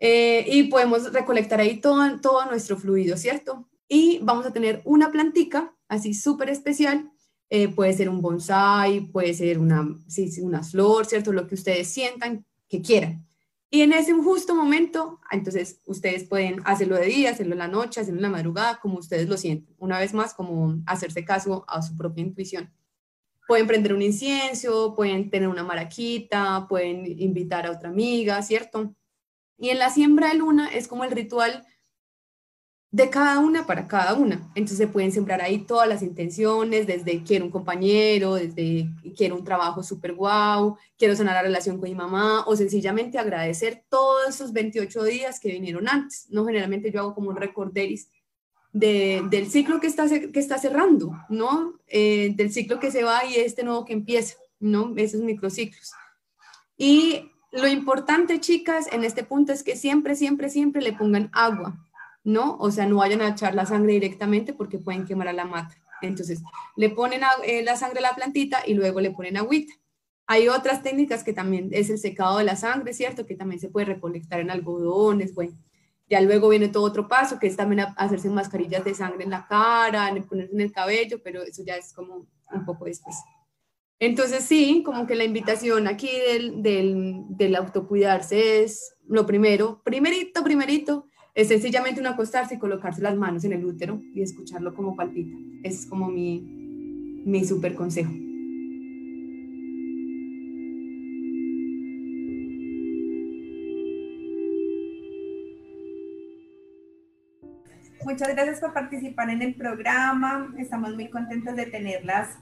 Eh, y podemos recolectar ahí todo, todo nuestro fluido, ¿cierto? Y vamos a tener una plantica así súper especial. Eh, puede ser un bonsai, puede ser una, sí, una flor, ¿cierto? Lo que ustedes sientan que quieran. Y en ese justo momento, entonces ustedes pueden hacerlo de día, hacerlo en la noche, hacerlo en la madrugada, como ustedes lo sienten. Una vez más, como hacerse caso a su propia intuición. Pueden prender un incienso, pueden tener una maraquita, pueden invitar a otra amiga, ¿cierto? Y en la siembra de luna es como el ritual de cada una para cada una. Entonces se pueden sembrar ahí todas las intenciones, desde quiero un compañero, desde quiero un trabajo súper guau, quiero sanar la relación con mi mamá, o sencillamente agradecer todos esos 28 días que vinieron antes. No, generalmente yo hago como un recorderis de, del ciclo que está, que está cerrando, ¿no? Eh, del ciclo que se va y este nuevo que empieza, ¿no? Esos microciclos. Y lo importante, chicas, en este punto es que siempre, siempre, siempre le pongan agua ¿no? O sea, no vayan a echar la sangre directamente porque pueden quemar a la mata. Entonces, le ponen eh, la sangre a la plantita y luego le ponen agüita. Hay otras técnicas que también es el secado de la sangre, ¿cierto? Que también se puede recolectar en algodones, bueno. Ya luego viene todo otro paso, que es también hacerse mascarillas de sangre en la cara, ponerse en el cabello, pero eso ya es como un poco después. Entonces sí, como que la invitación aquí del, del, del autocuidarse es lo primero, primerito, primerito, es sencillamente uno acostarse y colocarse las manos en el útero y escucharlo como palpita. Es como mi, mi super consejo. Muchas gracias por participar en el programa. Estamos muy contentos de tenerlas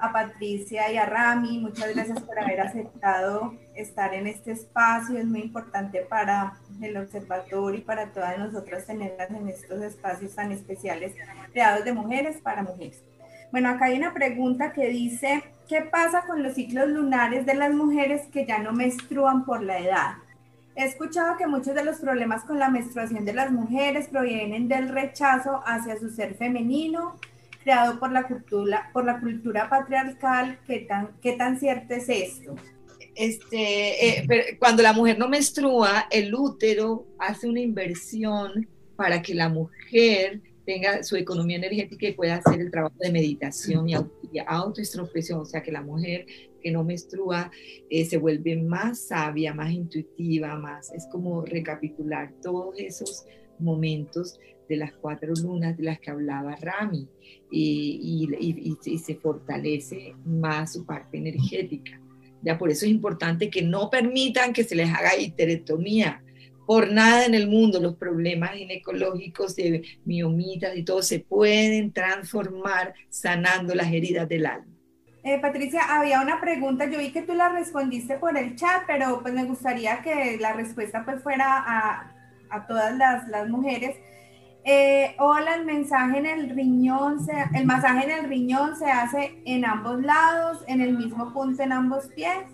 a Patricia y a Rami. Muchas gracias por haber aceptado estar en este espacio. Es muy importante para el observatorio y para todas nosotras tenerlas en estos espacios tan especiales creados de mujeres para mujeres. Bueno, acá hay una pregunta que dice, ¿qué pasa con los ciclos lunares de las mujeres que ya no menstruan por la edad? He escuchado que muchos de los problemas con la menstruación de las mujeres provienen del rechazo hacia su ser femenino, creado por la cultura, por la cultura patriarcal. ¿Qué tan, qué tan cierto es esto? Este, eh, cuando la mujer no menstrua, el útero hace una inversión para que la mujer tenga su economía energética y pueda hacer el trabajo de meditación y, autointrospección, o sea que la mujer que no menstrua eh, se vuelve más sabia, más intuitiva, más, es como recapitular todos esos momentos de las cuatro lunas de las que hablaba Rami y, y, se fortalece más su parte energética. Ya por eso es importante que no permitan que se les haga histerectomía, por nada en el mundo los problemas ginecológicos de miomitas y todo se pueden transformar sanando las heridas del alma. Eh, Patricia, había una pregunta, yo vi que tú la respondiste por el chat, pero pues me gustaría que la respuesta pues fuera a, a todas las, las mujeres. Eh, hola, el mensaje en el riñón, se, el masaje en el riñón se hace en ambos lados, en el mismo punto en ambos pies.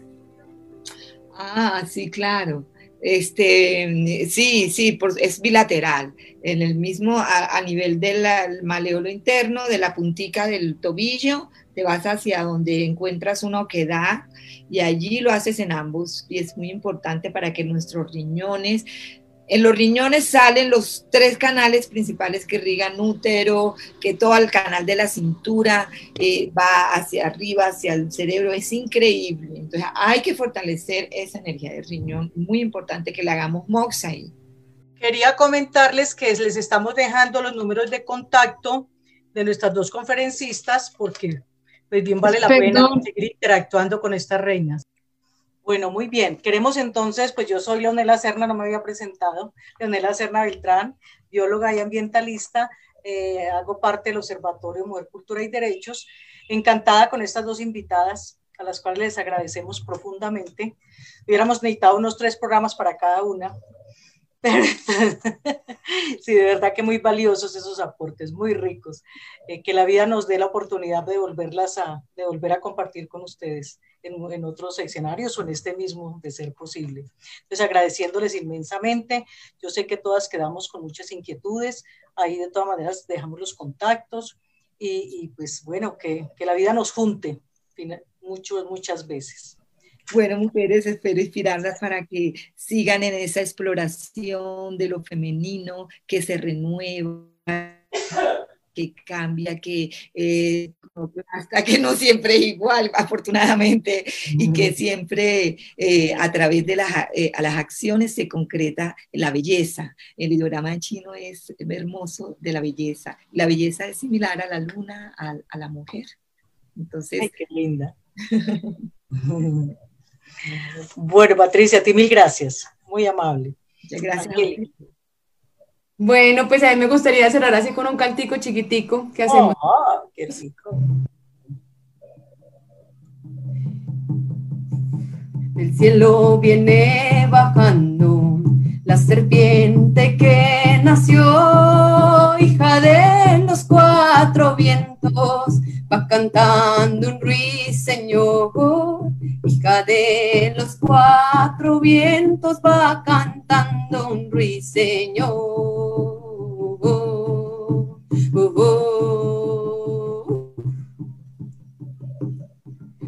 Ah, sí, claro. Este, sí, sí, es bilateral. En el mismo, a, nivel del maleolo interno, de la puntica del tobillo, te vas hacia donde encuentras una oquedad y allí lo haces en ambos. Y es muy importante para que nuestros riñones en los riñones salen los tres canales principales que irrigan útero, que todo el canal de la cintura eh, va hacia arriba, hacia el cerebro. Es increíble. Entonces hay que fortalecer esa energía del riñón. Muy importante que le hagamos MOX ahí. Quería comentarles que les estamos dejando los números de contacto de nuestras dos conferencistas porque pues bien vale la pena seguir interactuando con estas reinas. Bueno, muy bien. Queremos entonces, pues yo soy Leonela Serna, no me había presentado, Leonela Serna Beltrán, bióloga y ambientalista, eh, hago parte del Observatorio Mujer, Cultura y Derechos. Encantada con estas dos invitadas, a las cuales les agradecemos profundamente. Hubiéramos necesitado unos tres programas para cada una, sí, de verdad que muy valiosos esos aportes, muy ricos. Eh, que la vida nos dé la oportunidad de volverlas a, de volver a compartir con ustedes en, otros escenarios o en este mismo, de ser posible. Entonces, agradeciéndoles inmensamente. Yo sé que todas quedamos con muchas inquietudes. Ahí, de todas maneras, dejamos los contactos y, pues, bueno, que, que, la vida nos junte muchas, muchas veces. Bueno, mujeres, espero inspirarlas para que sigan en esa exploración de lo femenino, que se renueva que cambia, que eh, hasta que no siempre es igual, afortunadamente, y que siempre eh, a través de las, eh, a las acciones se concreta la belleza. El ideograma chino es hermoso de la belleza. La belleza es similar a la luna, a, la mujer. Entonces, Ay, qué linda. bueno, Patricia, a ti mil gracias. Muy amable. Muchas gracias. Bueno, pues a mí me gustaría cerrar así con un cantico chiquitico que hacemos. Oh, qué rico. El cielo viene bajando la serpiente que nació, hija de los cuatro vientos, va cantando un ruiseñor, hija de los cuatro vientos, va cantando un ruiseñor.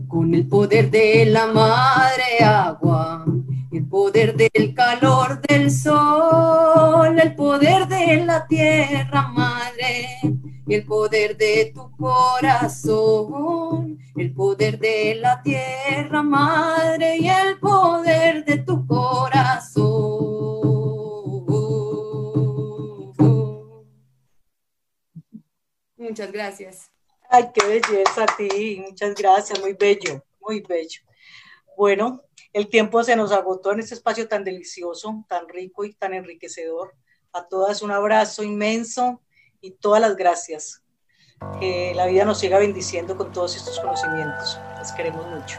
Con el poder de la madre agua el poder del calor del sol, el poder de la tierra madre, el poder de tu corazón, el poder de la tierra madre y el poder de tu corazón. Muchas gracias. Ay, qué belleza a ti, muchas gracias, muy bello, muy bello. Bueno, el tiempo se nos agotó en este espacio tan delicioso, tan rico y tan enriquecedor. A todas un abrazo inmenso y todas las gracias. Que la vida nos siga bendiciendo con todos estos conocimientos. Las queremos mucho.